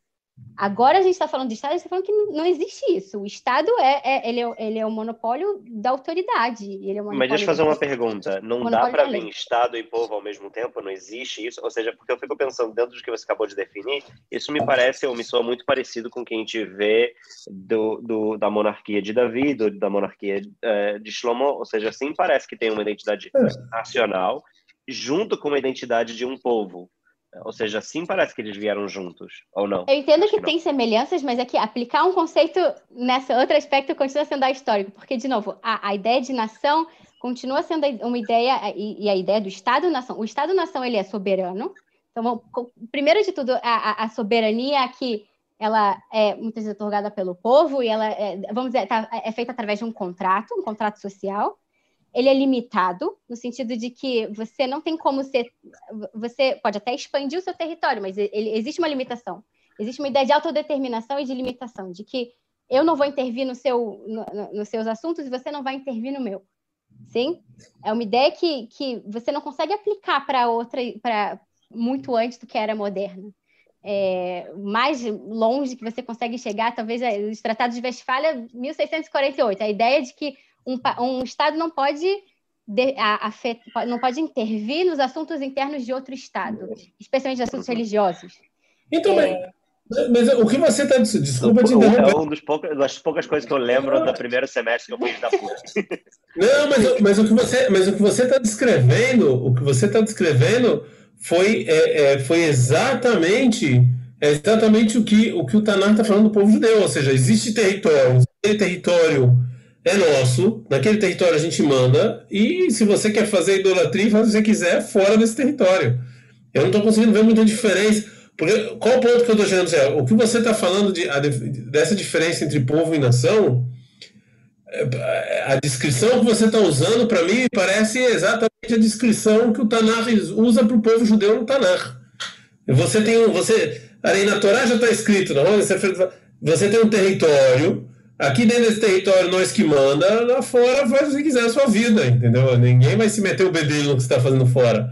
Agora a gente está falando de Estado, a gente está falando que não existe isso. O Estado é, é, ele é, ele é o monopólio da autoridade. Ele é Mas deixa eu fazer uma pergunta. Não dá para vir Estado e povo ao mesmo tempo? Não existe isso? Ou seja, porque eu fico pensando, dentro do que você acabou de definir, isso me parece, ou me soa muito parecido com o que a gente vê do, do da monarquia de Davi, do, da monarquia uh, de Shlomo. Ou seja, sim, parece que tem uma identidade é. nacional junto com uma identidade de um povo. Ou seja, sim parece que eles vieram juntos, ou não? Eu entendo que, que tem semelhanças, mas é que aplicar um conceito nesse outro aspecto continua sendo histórico, porque, de novo, a, a ideia de nação continua sendo uma ideia, e, e a ideia do Estado-nação. O Estado-nação, ele é soberano. Então, primeiro de tudo, a, a soberania aqui, ela é muitas vezes otorgada pelo povo, e ela, é, vamos dizer, tá, é feita através de um contrato, um contrato social ele é limitado, no sentido de que você não tem como ser. Você pode até expandir o seu território, mas ele, existe uma limitação. Existe uma ideia de autodeterminação e de limitação, de que eu não vou intervir no seu, no, no, nos seus assuntos e você não vai intervir no meu. Sim? É uma ideia que, que você não consegue aplicar para outra, para muito antes do que era moderna. É, mais longe que você consegue chegar, talvez, é, os Tratados de Westfália, 1648, a ideia de que um, um Estado não pode, de, a, a, não pode intervir nos assuntos internos de outro Estado, especialmente assuntos religiosos. Então, é... mas, mas, o que você está... Desculpa te interromper. É uma poucas, das poucas coisas que eu lembro do primeiro semestre que eu fiz da PUC. Não, mas, mas, o que você mas o que você está descrevendo, o que você está descrevendo foi, é, é, foi exatamente é exatamente o que o que o Tanar está falando do povo judeu, ou seja, existe território, território é nosso, naquele território a gente manda, e se você quer fazer idolatria, faz o que você quiser fora desse território. Eu não estou conseguindo ver muita diferença. Porque, qual o ponto que eu estou dizendo? É, o que você está falando de, a, dessa diferença entre povo e nação, a descrição que você está usando, para mim, parece exatamente a descrição que o Tanar usa para o povo judeu no Tanar. Você tem um. Você, ali na Torá já está escrito, não? Você, você tem um território Aqui dentro desse território, nós que manda, lá fora faz o que quiser a sua vida, entendeu? Ninguém vai se meter o bedelho no que você está fazendo fora.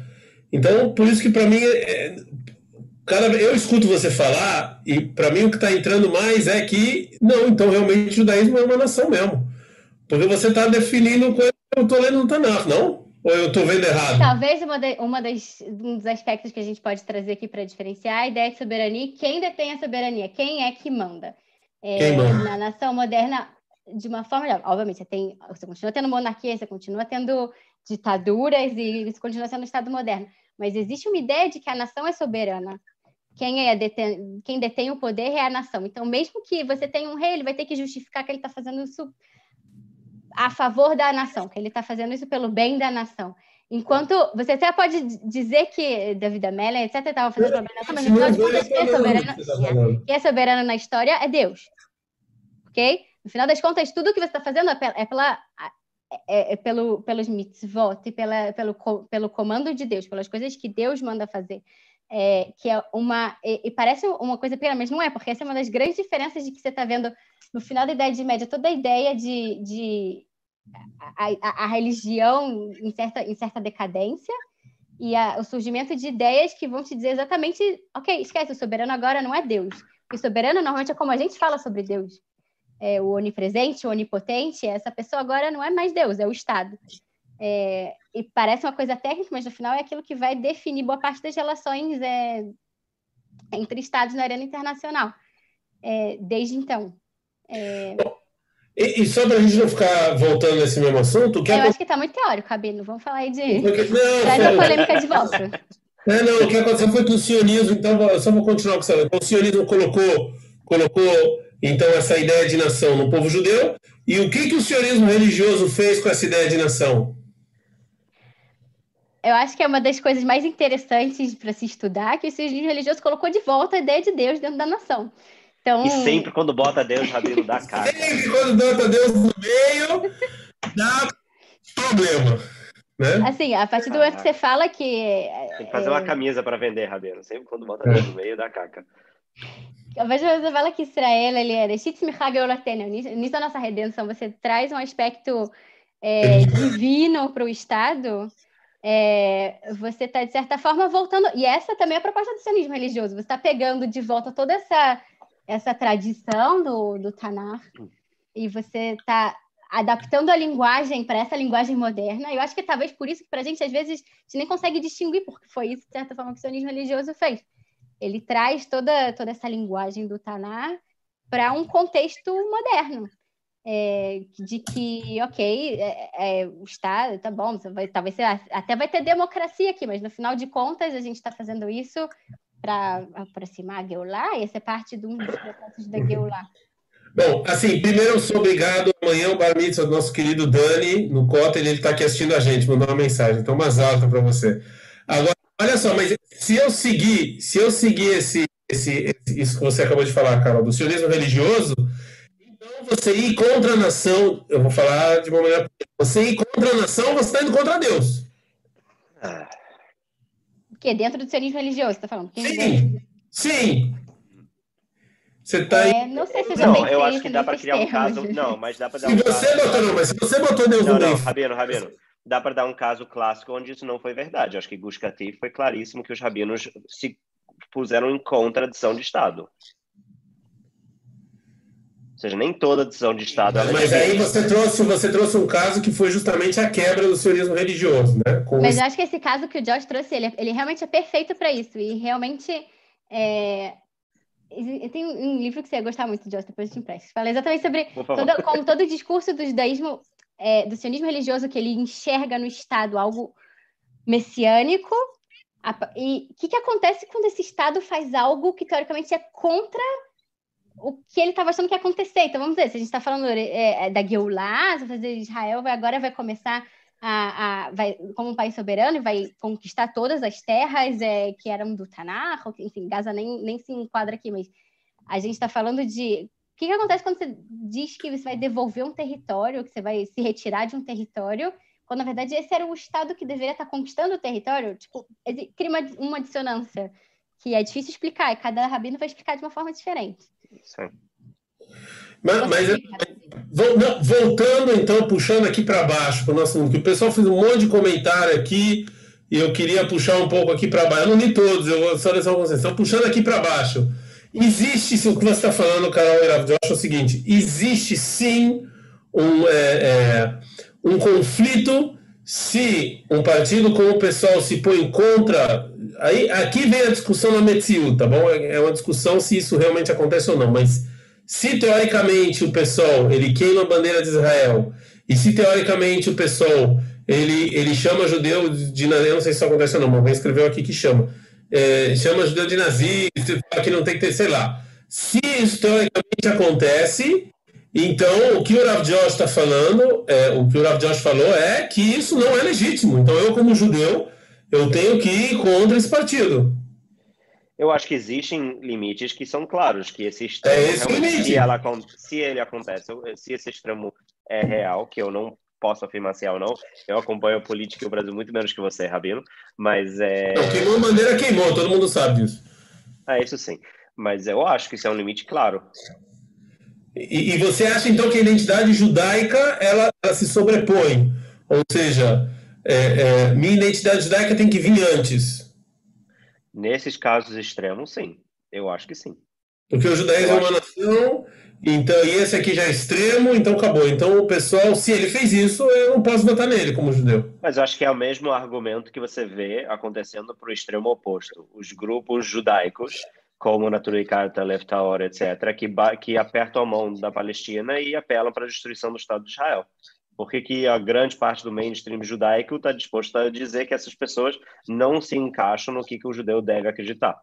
Então, por isso que para mim, é, cada, eu escuto você falar, e para mim o que está entrando mais é que, não, então realmente o judaísmo é uma nação mesmo. Porque você está definindo coisa que eu estou lendo no Tanakh, não? Ou eu estou vendo errado? Talvez uma, de, uma das, um dos aspectos que a gente pode trazer aqui para diferenciar a ideia de soberania, quem detém a soberania, quem é que manda. É, na nação moderna, de uma forma melhor. Obviamente, você, tem, você continua tendo monarquia, você continua tendo ditaduras e isso continua sendo um Estado moderno. Mas existe uma ideia de que a nação é soberana. Quem, é deten quem detém o poder é a nação. Então, mesmo que você tenha um rei, ele vai ter que justificar que ele está fazendo isso a favor da nação, que ele está fazendo isso pelo bem da nação. Enquanto você até pode dizer que David Amélia, etc., estava fazendo nação, mas no final de contas, quem é, soberano, quem é soberano na história é Deus. Ok? No final das contas, tudo que você está fazendo é, é, pela, é, é, pelo, pelos mitzvot pela, pelo, pelo comando de Deus, pelas coisas que Deus manda fazer. É, que é uma. E, e, parece uma coisa pena, mas não é, porque essa é uma das grandes diferenças de que você está vendo no final da Idade Média, toda a ideia de. de a, a, a religião em certa, em certa decadência e a, o surgimento de ideias que vão te dizer exatamente: ok, esquece, o soberano agora não é Deus. O soberano normalmente é como a gente fala sobre Deus é, o onipresente, o onipotente, essa pessoa agora não é mais Deus, é o Estado. É, e parece uma coisa técnica, mas no final é aquilo que vai definir boa parte das relações é, entre Estados na arena internacional, é, desde então. É, e, e, só para a gente não ficar voltando nesse mesmo assunto... Que eu acho que está muito teórico, Rabino. Vamos falar aí de... Porque, não, Traz a polêmica de volta. É, não, o que aconteceu foi que o sionismo, então, só vou continuar com isso. O sionismo colocou, colocou então essa ideia de nação no povo judeu. E o que, que o sionismo religioso fez com essa ideia de nação? Eu acho que é uma das coisas mais interessantes para se estudar, que o sionismo religioso colocou de volta a ideia de Deus dentro da nação. Então... E sempre quando bota Deus, Rabino dá cara. Sempre quando bota Deus no meio, dá problema. Né? Assim, a partir do momento que você fala que. Tem que fazer é... uma camisa para vender, Rabino. Sempre quando bota Deus no meio, dá caca. Vejo você fala que Israel ele é nisso da nossa redenção, você traz um aspecto é, divino para o Estado, é, você está, de certa forma, voltando. E essa também é a proposta do sionismo religioso. Você está pegando de volta toda essa, essa tradição do, do Tanar e você está adaptando a linguagem para essa linguagem moderna. Eu acho que talvez por isso que para a gente, às vezes, a gente nem consegue distinguir, porque foi isso, de certa forma, que o sionismo religioso fez ele traz toda, toda essa linguagem do Tanar para um contexto moderno. É, de que, ok, é, é, o Estado, tá bom, vai, talvez até vai ter democracia aqui, mas no final de contas a gente está fazendo isso para aproximar a Geulah, e essa é parte de um dos processos da Geulah. Bom, assim, primeiro eu sou obrigado, amanhã o bar mitzvah nosso querido Dani, no Cota, ele está aqui assistindo a gente, mandou uma mensagem, então umas altas para você. Olha só, mas se eu seguir, se eu seguir esse, esse, isso que você acabou de falar, Carol, do sionismo religioso, então você ir contra a nação, eu vou falar de uma maneira. Você ir contra a nação, você está indo contra Deus. O quê? Dentro do sionismo religioso, você está falando? Quem sim, sim. Você está é, Não sei se eu Não, eu acho que dá para criar um caso. Não, mas dá para dar se um você caso. Botou, não, mas se você botou Deus não, no meio. Rabino, Rabino dá para dar um caso clássico onde isso não foi verdade. Acho que Gush Katif foi claríssimo que os rabinos se puseram em contradição de Estado. Ou seja, nem toda decisão de Estado. Mas é aí você trouxe, você trouxe um caso que foi justamente a quebra do sionismo religioso, né? Com Mas eu acho que esse caso que o Josh trouxe, ele, ele realmente é perfeito para isso. E realmente. É... Tem um livro que você ia gostar muito, Josh, depois eu te empresto. Fala exatamente sobre todo, como todo o discurso do judaísmo é, do sionismo religioso que ele enxerga no Estado algo messiânico. E o que, que acontece quando esse Estado faz algo que teoricamente é contra o que ele estava achando que ia acontecer? Então vamos dizer, se a gente está falando é, é, da Geulah, Israel vai, agora vai começar a, a, vai, como um país soberano e vai conquistar todas as terras é, que eram do Tanar, enfim, Gaza nem, nem se enquadra aqui, mas a gente está falando de o que, que acontece quando você diz que você vai devolver um território, que você vai se retirar de um território, quando na verdade esse era o Estado que deveria estar conquistando o território? Tipo, cria uma, uma dissonância que é difícil explicar, e cada rabino vai explicar de uma forma diferente. Sim. Mas, mas voltando então, puxando aqui para baixo, para o nosso mundo, que o pessoal fez um monte de comentário aqui, e eu queria puxar um pouco aqui para baixo. Eu não li todos, eu vou só ler alguns. Então, puxando aqui para baixo. Existe, o que você está falando, Carol eu acho o seguinte: existe sim um, é, é, um conflito se um partido como o pessoal se põe contra. Aí, aqui vem a discussão na Metziu, tá bom? É, é uma discussão se isso realmente acontece ou não, mas se teoricamente o pessoal ele queima a bandeira de Israel e se teoricamente o pessoal ele, ele chama judeu de eu não sei se isso acontece ou não, mas alguém escreveu aqui que chama é, chama judeu de nazista, que não tem que ter, sei lá. Se isso teoricamente acontece, então o que o Rav Josh está falando, é, o que o Rav Josh falou é que isso não é legítimo. Então eu como judeu eu tenho que ir contra esse partido. Eu acho que existem limites que são claros, que esse extremo, é esse limite. Se, ela, se ele acontece, se esse extremo é real, que eu não posso afirmar se é ou não, eu acompanho a política e o Brasil muito menos que você, Rabino, mas é... Não, queimou a bandeira, queimou, todo mundo sabe disso. É, isso sim, mas eu acho que isso é um limite claro. E, e você acha, então, que a identidade judaica, ela, ela se sobrepõe? Ou seja, é, é, minha identidade judaica tem que vir antes? Nesses casos extremos, sim. Eu acho que sim. Porque o judaísmo é uma nação, então, e esse aqui já é extremo, então acabou. Então o pessoal, se ele fez isso, eu não posso votar nele como judeu. Mas eu acho que é o mesmo argumento que você vê acontecendo para o extremo oposto. Os grupos judaicos, como Naturicata, Leftaor, etc., que, que apertam a mão da Palestina e apelam para a destruição do Estado de Israel. Por que, que a grande parte do mainstream judaico está disposto a dizer que essas pessoas não se encaixam no que, que o judeu deve acreditar?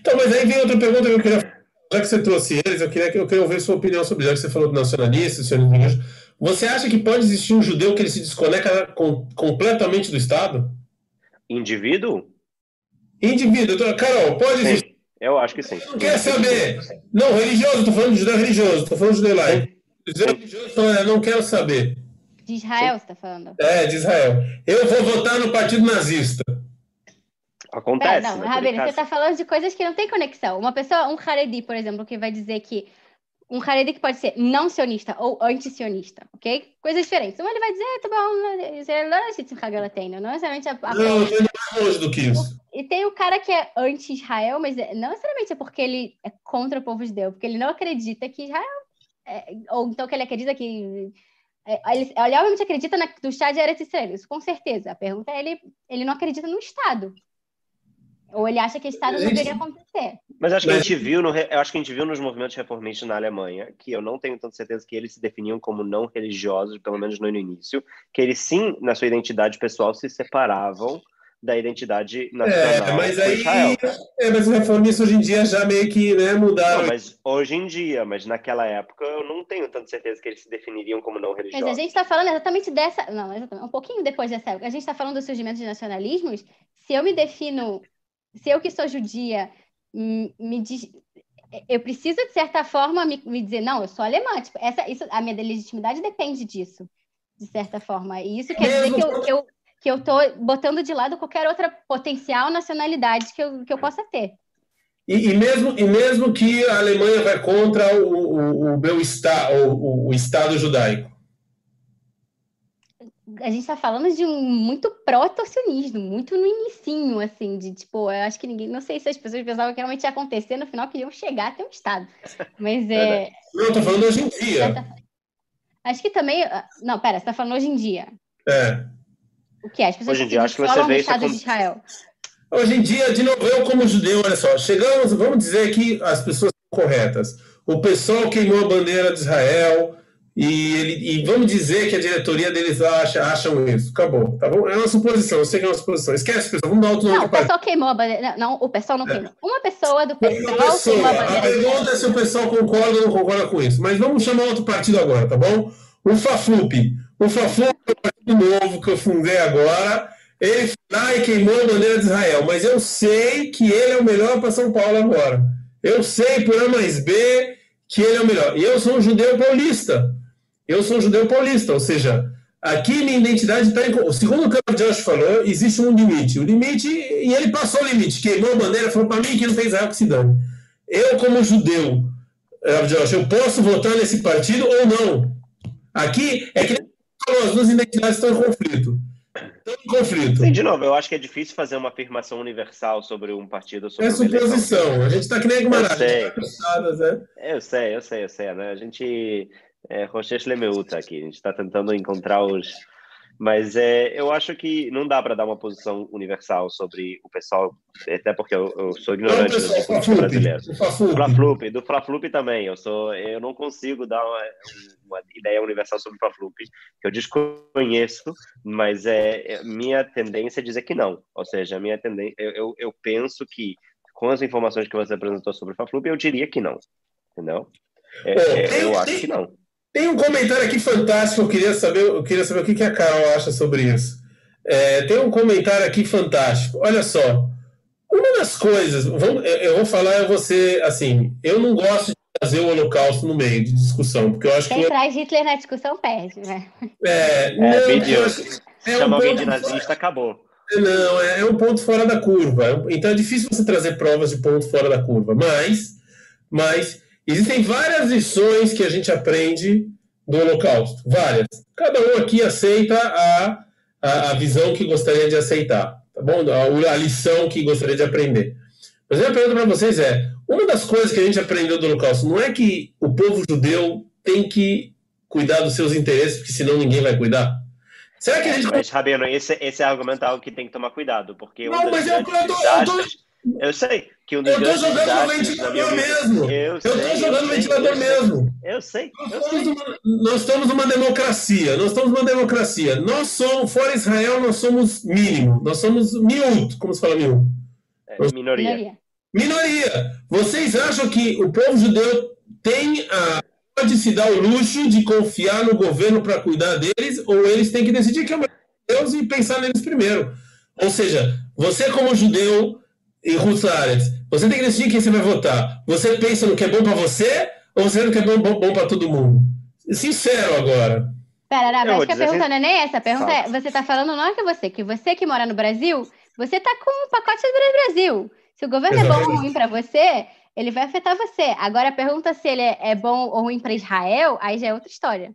Então, mas aí vem outra pergunta que eu queria. Já que você trouxe eles, eu queria, eu queria ouvir sua opinião sobre isso. Já que você falou do nacionalista, sionismo você acha que pode existir um judeu que ele se desconecta com, completamente do Estado? Indivíduo? Indivíduo. Então, Carol, pode sim, existir? Eu acho que sim. Não quer saber? Não, religioso, estou falando de judeu religioso, estou falando de judeu laico. Eu não quero saber. De Israel, você está falando? É, de Israel. Eu vou votar no partido nazista. Acontece. não, Rabino, você está falando de coisas que não têm conexão. Uma pessoa, um Haredi, por exemplo, que vai dizer que um Haredi que pode ser não sionista ou anti-sionista, ok? Coisas diferentes. Um ele vai dizer, tá bom, Israel não é não necessariamente a, a Não, ele é mais longe do que isso. E tem o cara que é anti-Israel, mas é, não necessariamente é porque ele é contra o povo judeu, porque ele não acredita que Israel é, ou então que ele acredita que é, ele, ele obviamente acredita na, no Estado de Eretz Israel, isso com certeza. A pergunta é ele, ele não acredita no Estado. Ou ele acha que o Estado não deveria acontecer. Mas acho que a gente viu, no, eu acho que a gente viu nos movimentos reformistas na Alemanha, que eu não tenho tanta certeza que eles se definiam como não religiosos, pelo menos no início, que eles sim, na sua identidade pessoal, se separavam da identidade nacional é, mas aí, É, mas os reformistas hoje em dia já meio que né, mudaram. Não, mas hoje em dia, mas naquela época eu não tenho tanta certeza que eles se definiriam como não religiosos. Mas a gente está falando exatamente dessa. Não, exatamente, um pouquinho depois dessa época. A gente está falando do surgimento de nacionalismos. Se eu me defino se eu que sou judia me diz, eu preciso de certa forma me, me, dizer não, eu sou alemã, tipo, essa, isso, a minha legitimidade depende disso, de certa forma. E isso quer dizer que eu, que eu que eu tô botando de lado qualquer outra potencial nacionalidade que eu, que eu possa ter. E, e, mesmo, e mesmo que a Alemanha vai contra o, o, o meu estado, o, o Estado judaico, a gente está falando de um muito proto-sionismo, muito no inicinho, assim, de tipo, eu acho que ninguém, não sei se as pessoas pensavam que realmente ia acontecer, no final queriam chegar até um Estado. Mas é. Não, eu tô falando hoje em dia. Acho que também. Ah, não, pera, você tá falando hoje em dia. É. O que é? As pessoas hoje em dia, acho que você vê Estado de Israel. Hoje em dia, de novo, eu como judeu, olha só, chegamos, vamos dizer que as pessoas são corretas. O pessoal queimou a bandeira de Israel, e, ele, e vamos dizer que a diretoria deles acha, acham isso. Acabou, tá bom? É uma suposição, eu sei que é uma suposição. Esquece, pessoal, vamos dar outro nome Não, o pessoal queimou a bandeira. Não, o pessoal não é. queimou. Uma pessoa do pessoal pessoa. queimou a bandeira. A pergunta é se o pessoal concorda ou não concorda com isso. Mas vamos chamar outro partido agora, tá bom? O Faflup. O Faflup é um partido novo que eu fundei agora. Ele foi lá e queimou a bandeira de Israel. Mas eu sei que ele é o melhor para São Paulo agora. Eu sei por A mais B que ele é o melhor. E eu sou um judeu paulista. Eu sou judeu paulista, ou seja, aqui minha identidade está em. Segundo o que o Josh falou, existe um limite. O limite, e ele passou o limite, queimou a bandeira, falou para mim que não tem Israel que se dane. Eu, como judeu, Josh, eu posso votar nesse partido ou não? Aqui é que as duas identidades estão em conflito. Estão em conflito. Sim, de novo, eu acho que é difícil fazer uma afirmação universal sobre um partido. Sobre é suposição. A gente está que nem Guimarães. Eu sei. Tá eu sei, eu sei, eu sei. Né? A gente é Rochesh Lemeuta aqui. A gente está tentando encontrar os, Mas é, eu acho que não dá para dar uma posição universal sobre o pessoal, até porque eu, eu sou ignorante Não, pessoal, dos brasileiros. o Fla-Flup. Fla-Flup, do Fla-Flup também. Eu sou, eu não consigo dar uma, uma ideia universal sobre o Fla-Flup, que eu desconheço, mas é, é minha tendência é dizer que não. Ou seja, minha tendência, eu, eu, eu penso que com as informações que você apresentou sobre o Fla-Flup, eu diria que não. Entendeu? É, É, eu acho que não. Tem um comentário aqui fantástico, eu queria saber, eu queria saber o que que a Carol acha sobre isso. É, tem um comentário aqui fantástico. Olha só, uma das coisas, vamos- eu vou falar a você assim, eu não gosto de trazer o Holocausto no meio de discussão, porque eu acho que Quem traz Hitler na discussão perde, né? é, É, não, acho- é Chama um alguém de ponto nazista, acabou. Não, é, é um ponto fora da curva. É Então é difícil você trazer provas de ponto fora da curva. Mas, mas existem várias lições que a gente aprende do Holocausto. Várias. Cada um aqui aceita a, a, a visão que gostaria de aceitar. Tá bom? A, a lição que gostaria de aprender. Mas a minha pergunta para vocês é: uma das coisas que a gente aprendeu do Holocausto não é que o povo judeu tem que cuidar dos seus interesses, porque senão ninguém vai cuidar? Será que a gente Mas, Rabino, esse, esse argumento é algo que tem que tomar cuidado, porque Não, mas eu- eu eu desastres- eu sei que um dos Eu tô jogando no ventilador mesmo. Eu, Eu sei, estou jogando no ventilador eu sei. mesmo. Eu sei, Nós eu estamos, sei. numa, nós estamos numa democracia. Nós estamos numa democracia. Nós somos, fora Israel, nós somos mínimo. Nós somos miúdo. Como se fala miúdo? É, minoria. Minoria. Minoria. Vocês acham que o povo judeu tem a. Pode se dar o luxo de confiar no governo para cuidar deles, ou eles têm que decidir que é o Deus e pensar neles primeiro. Ou seja, você, como judeu em Hussaretz, você tem que decidir quem você vai votar. Você pensa no que é bom para você, ou você no que é bom, bom, bom para todo mundo? Sincero agora. Pera, vou acho que a pergunta assim- não é nem essa. A pergunta é: você tá falando não é que você, que você que mora no Brasil, você tá com um pacote do Brasil. Se o governo é bom ou Exatamente. ruim para você, ele vai afetar você. Agora a pergunta se ele é é bom ou ruim para Israel, aí já é outra história.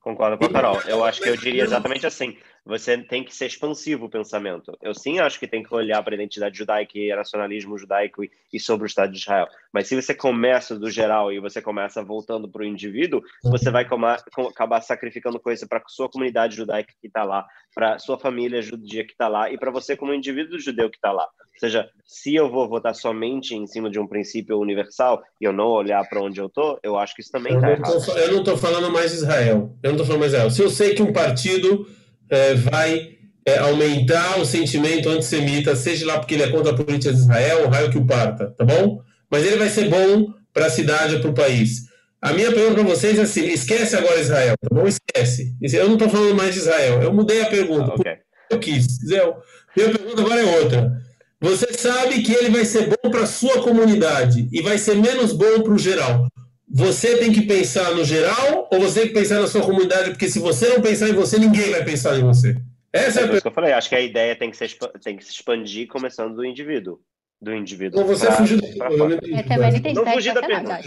Concordo com a Carol. Eu acho que eu diria exatamente assim. Você tem que ser expansivo o pensamento. Eu sim acho que tem que olhar para a identidade judaica e nacionalismo judaico e, e sobre o Estado de Israel. Mas se você começa do geral e você começa voltando para o indivíduo, você vai coma- com- acabar sacrificando coisa para sua comunidade judaica que está lá, para sua família judia que está lá e para você como indivíduo judeu que está lá. Ou seja, se eu vou votar somente em cima de um princípio universal e eu não olhar para onde eu tô, eu acho que isso também está errado. tô, eu não tô falando mais Israel. Eu não tô falando mais Israel. Se eu sei que um partido eh, vai eh, aumentar o sentimento antissemita, seja lá porque ele é contra a política de Israel, o raio que o parta, tá bom? Mas ele vai ser bom para a cidade ou para o país. A minha pergunta para vocês é assim: esquece agora Israel, tá bom? Esquece. Eu não tô falando mais de Israel. Eu mudei a pergunta. Ah, ok. eu quis. Zé, Minha pergunta agora é outra. Você sabe que ele vai ser bom para sua comunidade e vai ser menos bom para o geral. Você tem que pensar no geral ou você tem que pensar na sua comunidade? Porque se você não pensar em você, ninguém vai pensar em você. Essa é É a isso que eu falei, acho que a ideia tem que, ser, tem que se expandir começando do indivíduo. Do indivíduo. Então você pra- fugiu da pra pergunta. fora. eu não entendi. Eu também não entendi. Não tá fugi da pergunta.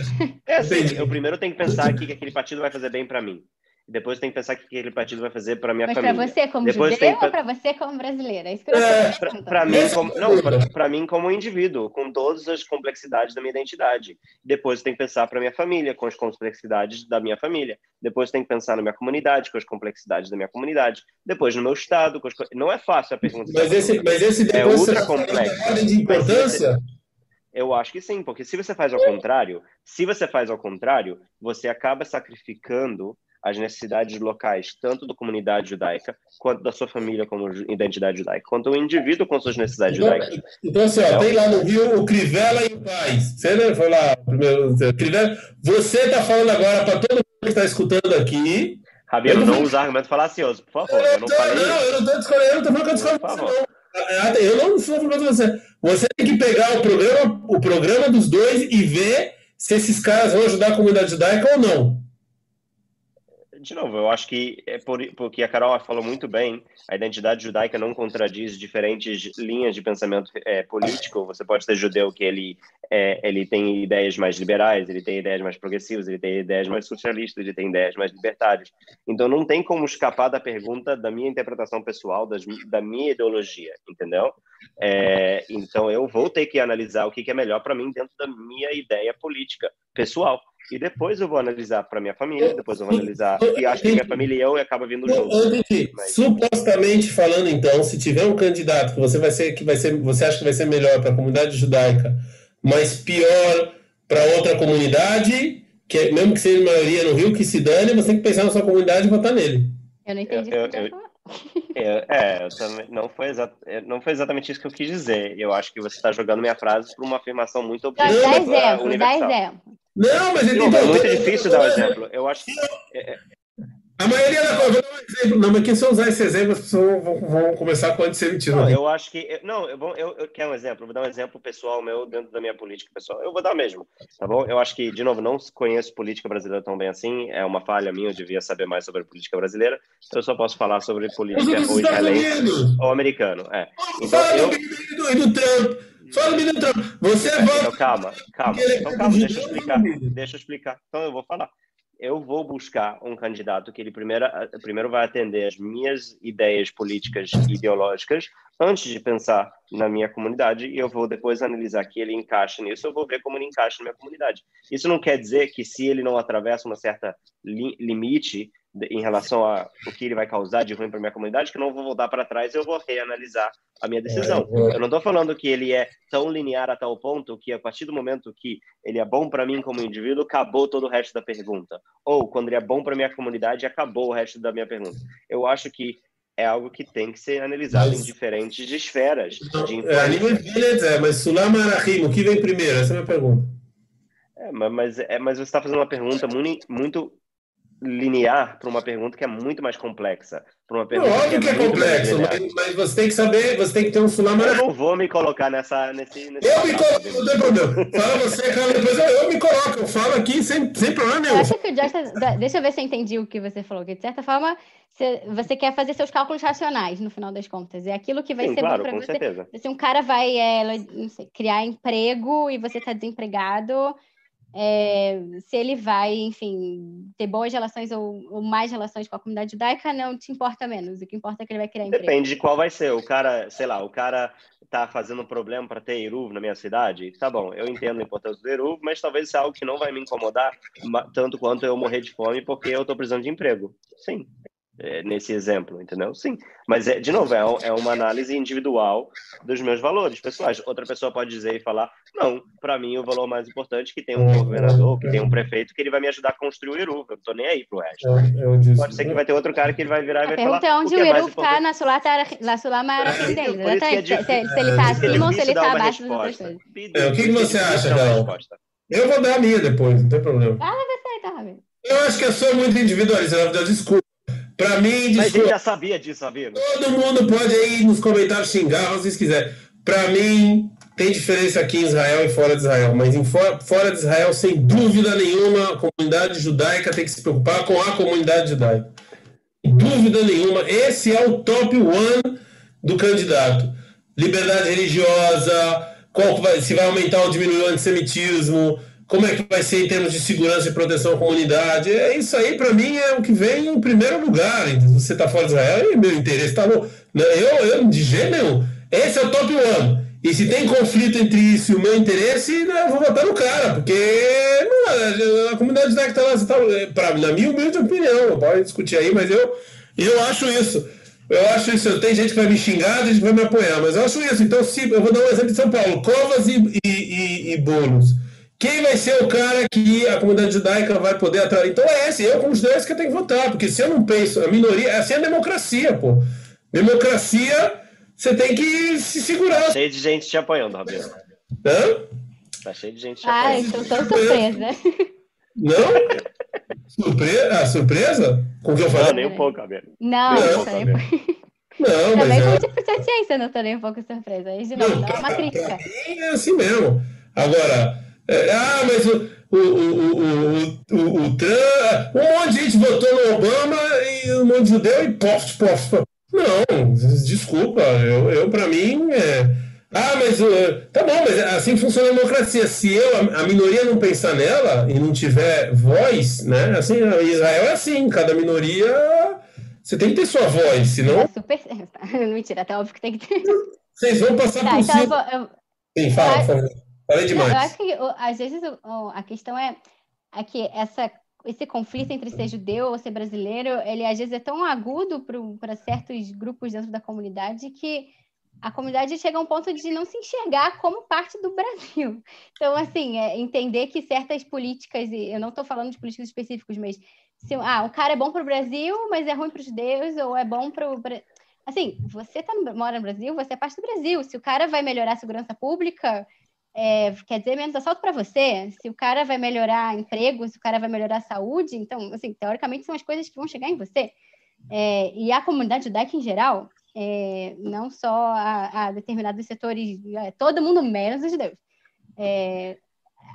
É assim, eu primeiro tenho que pensar o que que aquele partido vai fazer bem para mim. Depois tem que pensar o que aquele partido vai fazer para minha Mas para família. você como Depois judeu que- ou para você como brasileira? É isso que eu É. Para mim, como, é não, para mim como indivíduo, com todas as complexidades da minha identidade. Depois tem que pensar para minha família, com as complexidades da minha família. Depois tem que pensar na minha comunidade, com as complexidades da minha comunidade. Depois no meu estado, com as... não é fácil a pergunta. Mas esse, mas esse É depois ultra você fala complexo. de importância. Eu acho que sim, porque se você faz ao contrário, se você faz ao contrário, você acaba sacrificando as necessidades locais, tanto da comunidade judaica, quanto da sua família como identidade judaica, quanto o indivíduo com suas necessidades Então, judaicas. então, assim, ó, tem lá no Rio o Crivella e o Paz. Você né, foi lá primeiro. Crivella, você está falando agora para todo mundo que está escutando aqui. Rabino, não não- usa argumento falacioso, por favor. Eu Eu não tô- falei não, eu não estou discordando, eu estou falando que eu discordo de você, não. Ah, Eu não estou falando de você. Você tem que pegar o programa, o programa dos dois e ver se esses caras vão ajudar a comunidade judaica ou não. De novo, eu acho que é por, porque a Carol falou muito bem, a identidade judaica não contradiz diferentes linhas de pensamento é, político. Você pode ser judeu que ele, é, ele tem ideias mais liberais, ele tem ideias mais progressivas, ele tem ideias mais socialistas, ele tem ideias mais libertárias. Então não tem como escapar da pergunta da minha interpretação pessoal, das, da minha ideologia, entendeu? É, então eu vou ter que analisar o que, que é melhor para mim dentro da minha ideia política pessoal. E depois eu vou analisar para minha família, depois eu vou analisar e acho que minha família e eu acaba vindo junto. Mas... Supostamente falando, então, se tiver um candidato que você vai ser que vai ser, você acha que vai ser melhor para a comunidade judaica, mas pior para outra comunidade, que é, mesmo que seja maioria no Rio, que se dane, você tem que pensar na sua comunidade e votar nele. Eu não entendi eu, eu, eu, é, é também, não, foi é, não foi exatamente isso que eu quis dizer. Eu acho que você está jogando minha frase para uma afirmação muito objetiva. Dá exemplo, dá exemplo. Não, mas não, é muito difícil dar um exemplo. Eu acho que. É, a maioria da coisa, vou dar um exemplo. Não, mas quem só usar esse exemplo, as pessoas vão, vão começar com antissemitismo. Não, eu acho que. Não, eu, eu, eu quero um exemplo. Vou dar um exemplo pessoal meu dentro da minha política pessoal. Eu vou dar mesmo, tá bom? Eu acho que, de novo, não conheço política brasileira tão bem assim. É uma falha minha, eu devia saber mais sobre política brasileira. Eu só posso falar sobre política ou israelense ou americano. É. Então, Fala eu... do, do Trump. Fala do Trump. Você é, então, calma, calma. Então, calma, deixa eu explicar. Deixa eu explicar. Então, eu vou falar eu vou buscar um candidato que ele primeiro, primeiro vai atender as minhas ideias políticas e ideológicas antes de pensar na minha comunidade e eu vou depois analisar que ele encaixa nisso, eu vou ver como ele encaixa na minha comunidade. Isso não quer dizer que se ele não atravessa uma certa li limite em relação a o que ele vai causar de ruim para minha comunidade, que eu não vou voltar para trás, eu vou reanalisar a minha decisão. É, eu não estou falando que ele é tão linear a tal ponto que a partir do momento que ele é bom para mim como indivíduo, acabou todo o resto da pergunta. Ou quando ele é bom para minha comunidade, acabou o resto da minha pergunta. Eu acho que é algo que tem que ser analisado mas, em diferentes esferas. De é, a nível é, mas Sulam Arahim, o que vem primeiro? Essa é a minha pergunta. É, mas, é, mas você está fazendo uma pergunta muito, muito linear para uma pergunta que é muito mais complexa. Para uma pergunta óbvio que é, que é complexo, mas, mas, você tem que saber, você tem que ter um sulama. Eu não vou me colocar nessa. Nesse, nesse eu me coloco, não tem problema. Fala você, cara, depois eu, eu, me coloco, eu falo aqui sem, sem problema nenhum. acho que o Josh, deixa eu ver se eu entendi o que você falou, que de certa forma você, você quer fazer seus cálculos racionais no final das contas. É aquilo que vai Sim, ser claro, bom para você. Certeza. Se um cara vai é, sei, criar emprego e você está desempregado é, se ele vai, enfim, ter boas relações ou, ou, mais relações com a comunidade judaica, não te importa menos. O que importa é que ele vai criar emprego. Depende de qual vai ser. O cara, sei lá, o cara tá fazendo um problema para ter Eruv na minha cidade, tá bom, eu entendo a importância do Eruv, mas talvez seja algo que não vai me incomodar tanto quanto eu morrer de fome porque eu estou precisando de emprego. Sim, é, nesse exemplo, entendeu? Sim. Mas, é, de novo, é, é, uma análise individual dos meus valores pessoais. Outra pessoa pode dizer e falar: não, para mim o valor mais importante é que tem um governador, que tem um prefeito, que ele vai me ajudar a construir o Eruv. Eu não tô nem aí pro resto. É, pode ser que vai ter outro cara que ele vai virar e vai falar. Pergunta onde o, o Eruv está na Sulama dele. Exatamente. Se, se ele está acima ou se ele está abaixo das outras coisas. o que, que você acha, Carol? Eu vou dar a minha depois, não tem problema. Fala você, tá, Rabino. Eu acho que eu sou muito individualista, desculpa. Para mim, Mas a gente já sabia disso, amigo. Todo mundo pode aí nos comentários xingar, se vocês quiserem. Para mim, tem diferença aqui em Israel e fora de Israel, mas em fora, fora de Israel, sem dúvida nenhuma, a comunidade judaica tem que se preocupar com a comunidade judaica. Dúvida nenhuma, esse é o top one do candidato. Liberdade religiosa, qual vai, se vai aumentar ou diminuir o antissemitismo, como é que vai ser em termos de segurança e proteção à comunidade. É isso aí, para mim, é o que vem em primeiro lugar. Você está fora de Israel e meu interesse está bom. Eu, eu, de jeito nenhum. Esse é o top one. E se tem conflito entre isso e o meu interesse, né, eu vou votar no cara, porque a comunidade que está lá, tá, pra, na minha humilde opinião, pode discutir aí, mas eu, eu acho isso. Eu acho isso. Tem gente que vai me xingar, tem gente que vai me apoiar, mas eu acho isso. Então, se, eu vou dar um exemplo de São Paulo: Covas e, e, e, e Boulos. Quem vai ser o cara que a comunidade judaica vai poder atrair? Então é esse, eu como judeu que eu tenho que votar, porque se eu não penso, a minoria, assim é a democracia, pô. Democracia, você tem que se segurar. Tá cheio de gente te apoiando, Rabino. Hã? Tá cheio de gente te apoiando. Ah, então tô surpresa. Não? Surpresa? Ah, surpresa? Com o que eu falei? Não, nem um pouco, Rabino. Não, nem um pouco, Não, mas Também é... tipo de ciência, não tô nem um pouco surpresa. Aí, de novo, não, dá uma crítica. É assim mesmo. Agora, é, ah, mas o, o, o, o, o, Trump. Um monte de gente votou no Obama e um monte de judeu e pof, pof. Não, desculpa. Eu, eu para mim. É... Ah, mas tá bom, mas assim funciona a democracia. Se eu, a, minoria não pensar nela e não tiver voz, né? Assim, Israel é assim, cada minoria você tem que ter sua voz, senão. É super. Mentira, até óbvio que tem que ter. Vocês vão passar tá, por então cima. Eu vou, eu... Sim, fala, por favor. Falei demais. Não, eu acho que às vezes a questão é aqui essa esse conflito entre ser judeu ou ser brasileiro, ele às vezes é tão agudo para certos grupos dentro da comunidade que a comunidade chega a um ponto de não se enxergar como parte do Brasil. Então, assim, é entender que certas políticas, e eu não estou falando de políticos específicos, mas se ah, um cara é bom para o Brasil, mas é ruim para os judeus, ou é bom para o. Assim, você tá no, mora no Brasil, você é parte do Brasil. Se o cara vai melhorar a segurança pública, é, quer dizer menos assalto para você. Se o cara vai melhorar emprego, se o cara vai melhorar a saúde, então, assim, teoricamente são as coisas que vão chegar em você. É, e a comunidade judaica em geral, é, não só a, a, determinados setores, é, todo mundo menos os judeus. É,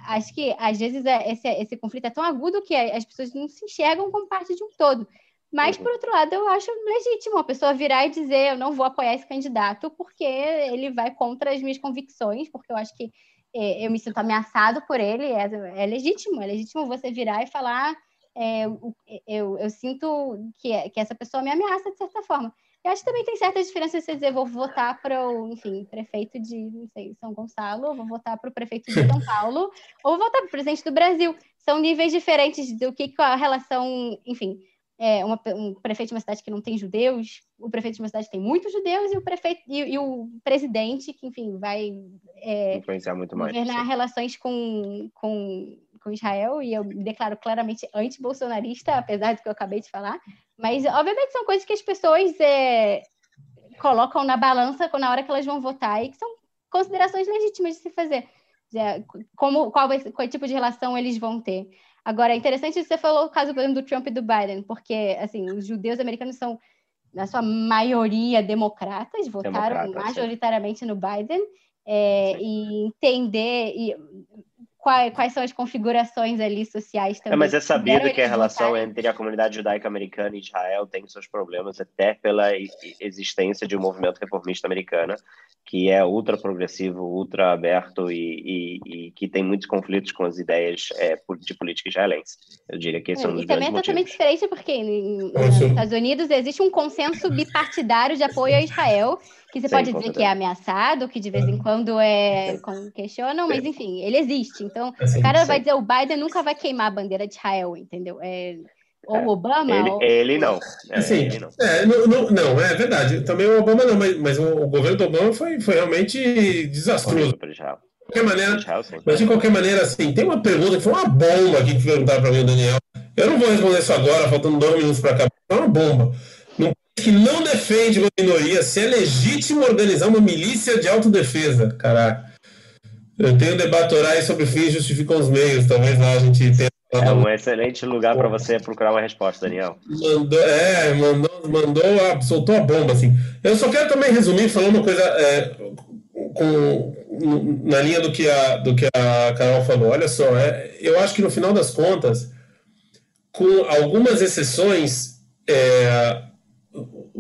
acho que às vezes é, esse, esse conflito é tão agudo que as pessoas não se enxergam como parte de um todo. Mas, por outro lado, eu acho legítimo a pessoa virar e dizer eu não vou apoiar esse candidato porque ele vai contra as minhas convicções, porque eu acho que eu me sinto ameaçado por ele, é, é, legítimo, é legítimo você virar e falar é, eu, eu, sinto que, que essa pessoa me ameaça de certa forma. Eu acho que também tem certa diferença você dizer, vou votar para o, enfim, prefeito de, não sei, São Gonçalo, ou vou votar para o prefeito de São Paulo, ou vou votar para o presidente do Brasil. São níveis diferentes do que a relação, enfim, é, uma, um prefeito de uma cidade que não tem judeus, o prefeito de uma cidade que tem muitos judeus e o prefeito e, e o presidente que, enfim, vai é, influenciar muito mais. Governar relações com, com, com Israel e eu me declaro claramente anti-bolsonarista, apesar do que eu acabei de falar. Mas, obviamente, são coisas que as pessoas é, colocam na balança na hora que elas vão votar e que são considerações legítimas de se fazer. Como, qual, vai, qual tipo de relação eles vão ter. Agora, é interessante que você falou o caso do Trump e do Biden, porque, assim, os judeus americanos são, na sua maioria, democratas, votaram Democrata, majoritariamente sim. no Biden, é, e entender e quais, quais são as configurações ali sociais também. É, mas é sabido que a relação entre a comunidade judaica americana e Israel tem seus problemas, até pela existência de um movimento reformista americano que é ultra progressivo, ultra aberto e, e, e que tem muitos conflitos com as ideias é, de política israelense. Eu diria que esse é, é um dos E também é totalmente diferente porque nos Estados Unidos existe um consenso bipartidário de apoio a Israel, que você Sim, pode dizer que é ameaçado, que de vez em quando é questionam, mas enfim, ele existe. Então, é, o cara vai dizer, o Biden nunca vai queimar a bandeira de Israel, entendeu? É, ou é, Obama? Ele, ou... ele não. É, assim, ele não. É, não, não, não, é verdade. Também o Obama não, mas, mas o, governo do Obama foi, foi realmente desastroso. De qualquer maneira, mas de qualquer maneira, assim, tem uma pergunta que foi uma bomba aqui que perguntaram para mim, o Daniel. Eu não vou responder isso agora, faltando dois minutos para acabar. É uma bomba. Que não defende uma minoria, se é legítimo organizar uma milícia de autodefesa. Caraca. Eu tenho debate orais sobre fins justificam os meios. Talvez lá a gente tenha. É um excelente lugar para você procurar uma resposta, Daniel. Mandou, é, mandou, mandou a, soltou a bomba, assim. Eu só quero também resumir falando uma coisa é, com, na linha do que, a, do que a Carol falou. Olha só, é, eu acho que no final das contas, com algumas exceções, é,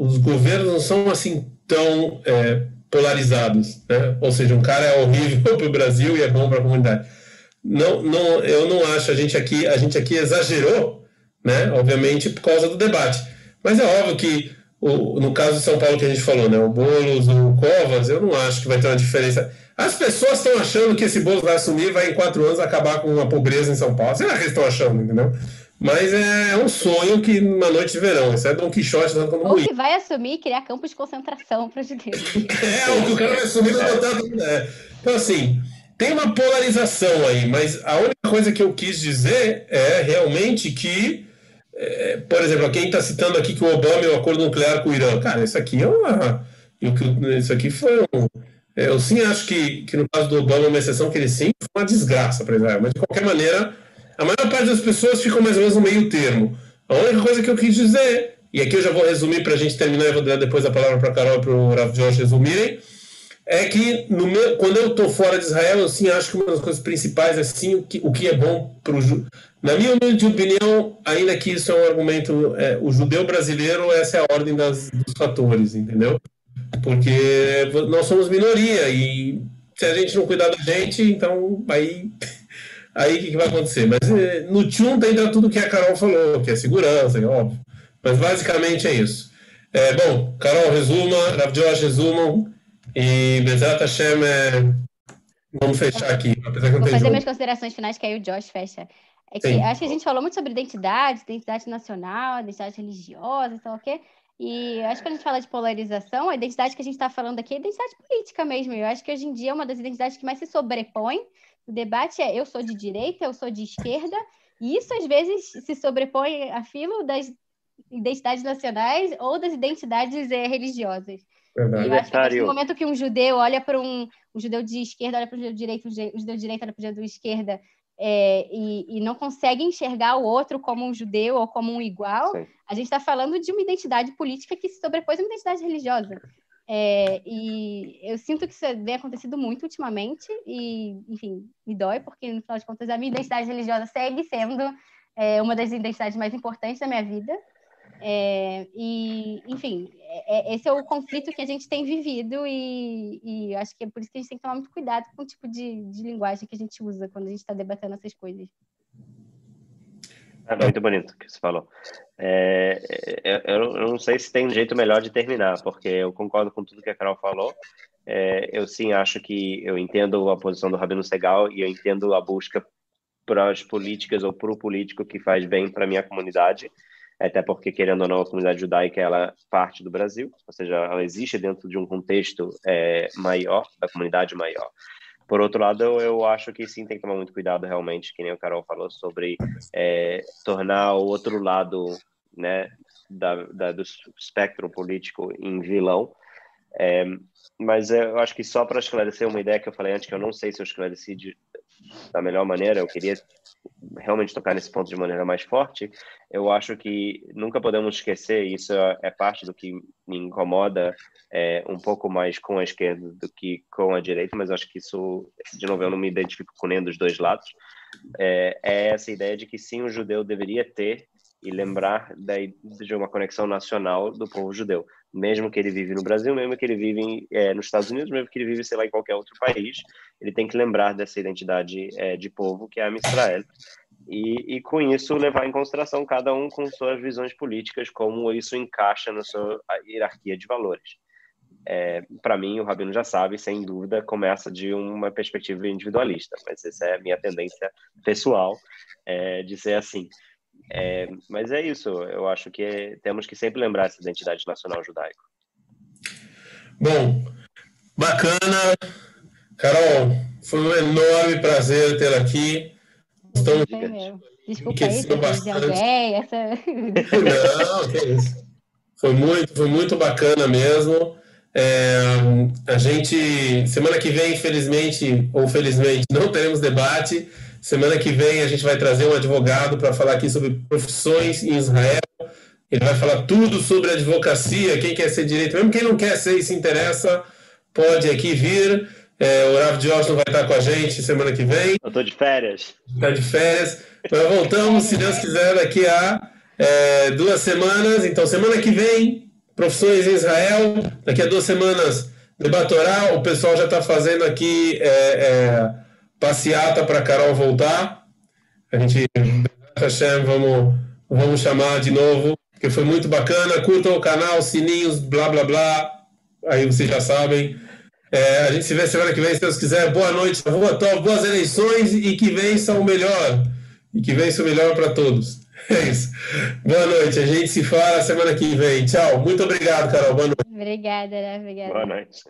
os governos não são assim tão é, polarizados, né? Ou seja, um cara é horrível para o Brasil e é bom para a comunidade. Não, não, eu não acho. A gente aqui, a gente aqui exagerou, né? Obviamente por causa do debate. Mas é óbvio que o, no caso de São Paulo que a gente falou, né? O Boulos, o Covas, eu não acho que vai ter uma diferença. As pessoas estão achando que esse Boulos vai assumir, vai em quatro anos acabar com a pobreza em São Paulo. Será que eles estão achando, entendeu? Mas é um sonho que numa noite de verão. Isso é Dom Quixote dando como Ou que vai assumir e criar campos de concentração para os judeus. é, o que o cara vai assumir vai botar tudo. É. Então, assim, tem uma polarização aí, mas a única coisa que eu quis dizer é realmente que, é, por exemplo, quem está citando aqui que o Obama é o acordo nuclear com o Irã. Cara, isso aqui é uma. Isso aqui foi um. É, eu sim acho que, que no caso do Obama, uma exceção que ele sim foi uma desgraça para Israel, mas de qualquer maneira a maior parte das pessoas ficam mais ou menos no meio termo. A única coisa que eu quis dizer, e aqui eu já vou resumir para a gente terminar e vou dar depois a palavra para a Carol e para o Rav Jorge resumirem, é que meu, quando eu estou fora de Israel, eu sim acho que uma das coisas principais é sim o que, o que é bom para o Na minha opinião, ainda que isso é um argumento, é, o judeu brasileiro, essa é a ordem das, dos fatores, entendeu? Porque nós somos minoria e se a gente não cuidar da gente, então aí Aí o que, que, vai acontecer? Mas eh, no Tchunta entra tudo que a Carol falou, que é segurança, é óbvio. Mas basicamente é isso. É, bom, Carol, resuma, Rav Josh, resumam. E Bezat Hashem, é... vamos fechar aqui. Apesar que não Vou fazer jogo. minhas considerações finais, que aí o Josh fecha. É que Sim. acho que a gente falou muito sobre identidade, identidade nacional, identidade religiosa, sei lá o quê. E acho que quando a gente fala de polarização, a identidade que a gente está falando aqui é identidade política mesmo. Eu acho que hoje em dia é uma das identidades que mais se sobrepõe. O debate é eu sou de direita, eu sou de esquerda, e isso às vezes se sobrepõe a filo das identidades nacionais ou das identidades é, religiosas. Verdade. E eu acho que no momento que um judeu olha para um, um judeu de esquerda, olha para o judeu de direita, o judeu de direita olha para o judeu de esquerda, é, e, e, não consegue enxergar o outro como um judeu ou como um igual, Sim. a gente está falando de uma identidade política que se sobrepôs a uma identidade religiosa. É, e eu sinto que isso vem acontecido muito ultimamente, e, enfim, me dói, porque no final de contas a minha identidade religiosa segue sendo é, uma das identidades mais importantes da minha vida. É, e, enfim, é, é, esse é o conflito que a gente tem vivido e, e, acho que é por isso que a gente tem que tomar muito cuidado com o tipo de, de linguagem que a gente usa quando a gente está debatendo essas coisas. É muito bonito que você falou. É, é eu, eu, não sei se tem um jeito melhor de terminar, porque eu concordo com tudo que a Carol falou. É, eu sim acho que eu entendo a posição do Rabino Segal e eu entendo a busca para as políticas ou para o político que faz bem para minha comunidade até porque, querendo ou não, a comunidade judaica ela é parte do Brasil, ou seja, ela existe dentro de um contexto é, maior, da comunidade maior. Por outro lado, eu, eu, acho que sim tem que tomar muito cuidado realmente, que nem o Carol falou, sobre é, tornar o outro lado né, da, da, do espectro político em vilão. É, mas eu acho que só para esclarecer uma ideia que eu falei antes, que eu não sei se eu esclareci de, da melhor maneira, eu queria realmente tocar nesse ponto de maneira mais forte, eu acho que nunca podemos esquecer, isso é parte do que me incomoda é, um pouco mais com a esquerda do que com a direita, mas acho que isso, de novo, eu não me identifico com nenhum dos dois lados, é, é essa ideia de que sim, o judeu deveria ter e lembrar da, de uma conexão nacional do povo judeu, mesmo que ele vive no Brasil, mesmo que ele vive é, nos Estados Unidos, mesmo que ele vive, sei lá, em qualquer outro país, ele tem que lembrar dessa identidade é, de povo que é a Israel e, e, com isso levar em consideração cada um com suas visões políticas, como isso encaixa na sua hierarquia de valores. É, para mim, o Rabino já sabe, sem dúvida, começa de uma perspectiva individualista, mas essa é a minha tendência pessoal é, de ser assim. É, mas é isso, eu acho que temos que sempre lembrar essa identidade nacional judaica. Bom, bacana. Carol, foi um enorme prazer tê-la aqui. Estamos Desculpa aí, se alguém, essa... Não, que isso. Foi muito, foi muito bacana mesmo. É, a gente, semana que vem, infelizmente ou felizmente, não teremos debate. Semana que vem a gente vai trazer um advogado para falar aqui sobre profissões em Israel. Ele vai falar tudo sobre advocacia, quem quer ser direito, mesmo quem não quer ser e se interessa, pode aqui vir. É, o Rav Josh não vai estar com a gente semana que vem. Eu estou de férias. Está de férias. Nós voltamos, se Deus quiser, daqui a é, duas semanas. Então, semana que vem, profissões em Israel. Daqui a duas semanas, debatorá. O pessoal já está fazendo aqui é, é, passeata para Carol voltar. A gente, Hashem, vamos, vamos chamar de novo, porque foi muito bacana. Curtam o canal, sininhos, blá blá blá. Aí vocês já sabem. É, a gente se vê semana que vem, se Deus quiser. Boa noite, boa, boas eleições e que vença o melhor. E que vença o melhor para todos. É isso. Boa noite. A gente se fala semana que vem. Tchau. Muito obrigado, Carol. Boa noite. Obrigada, né? Obrigada. Boa noite.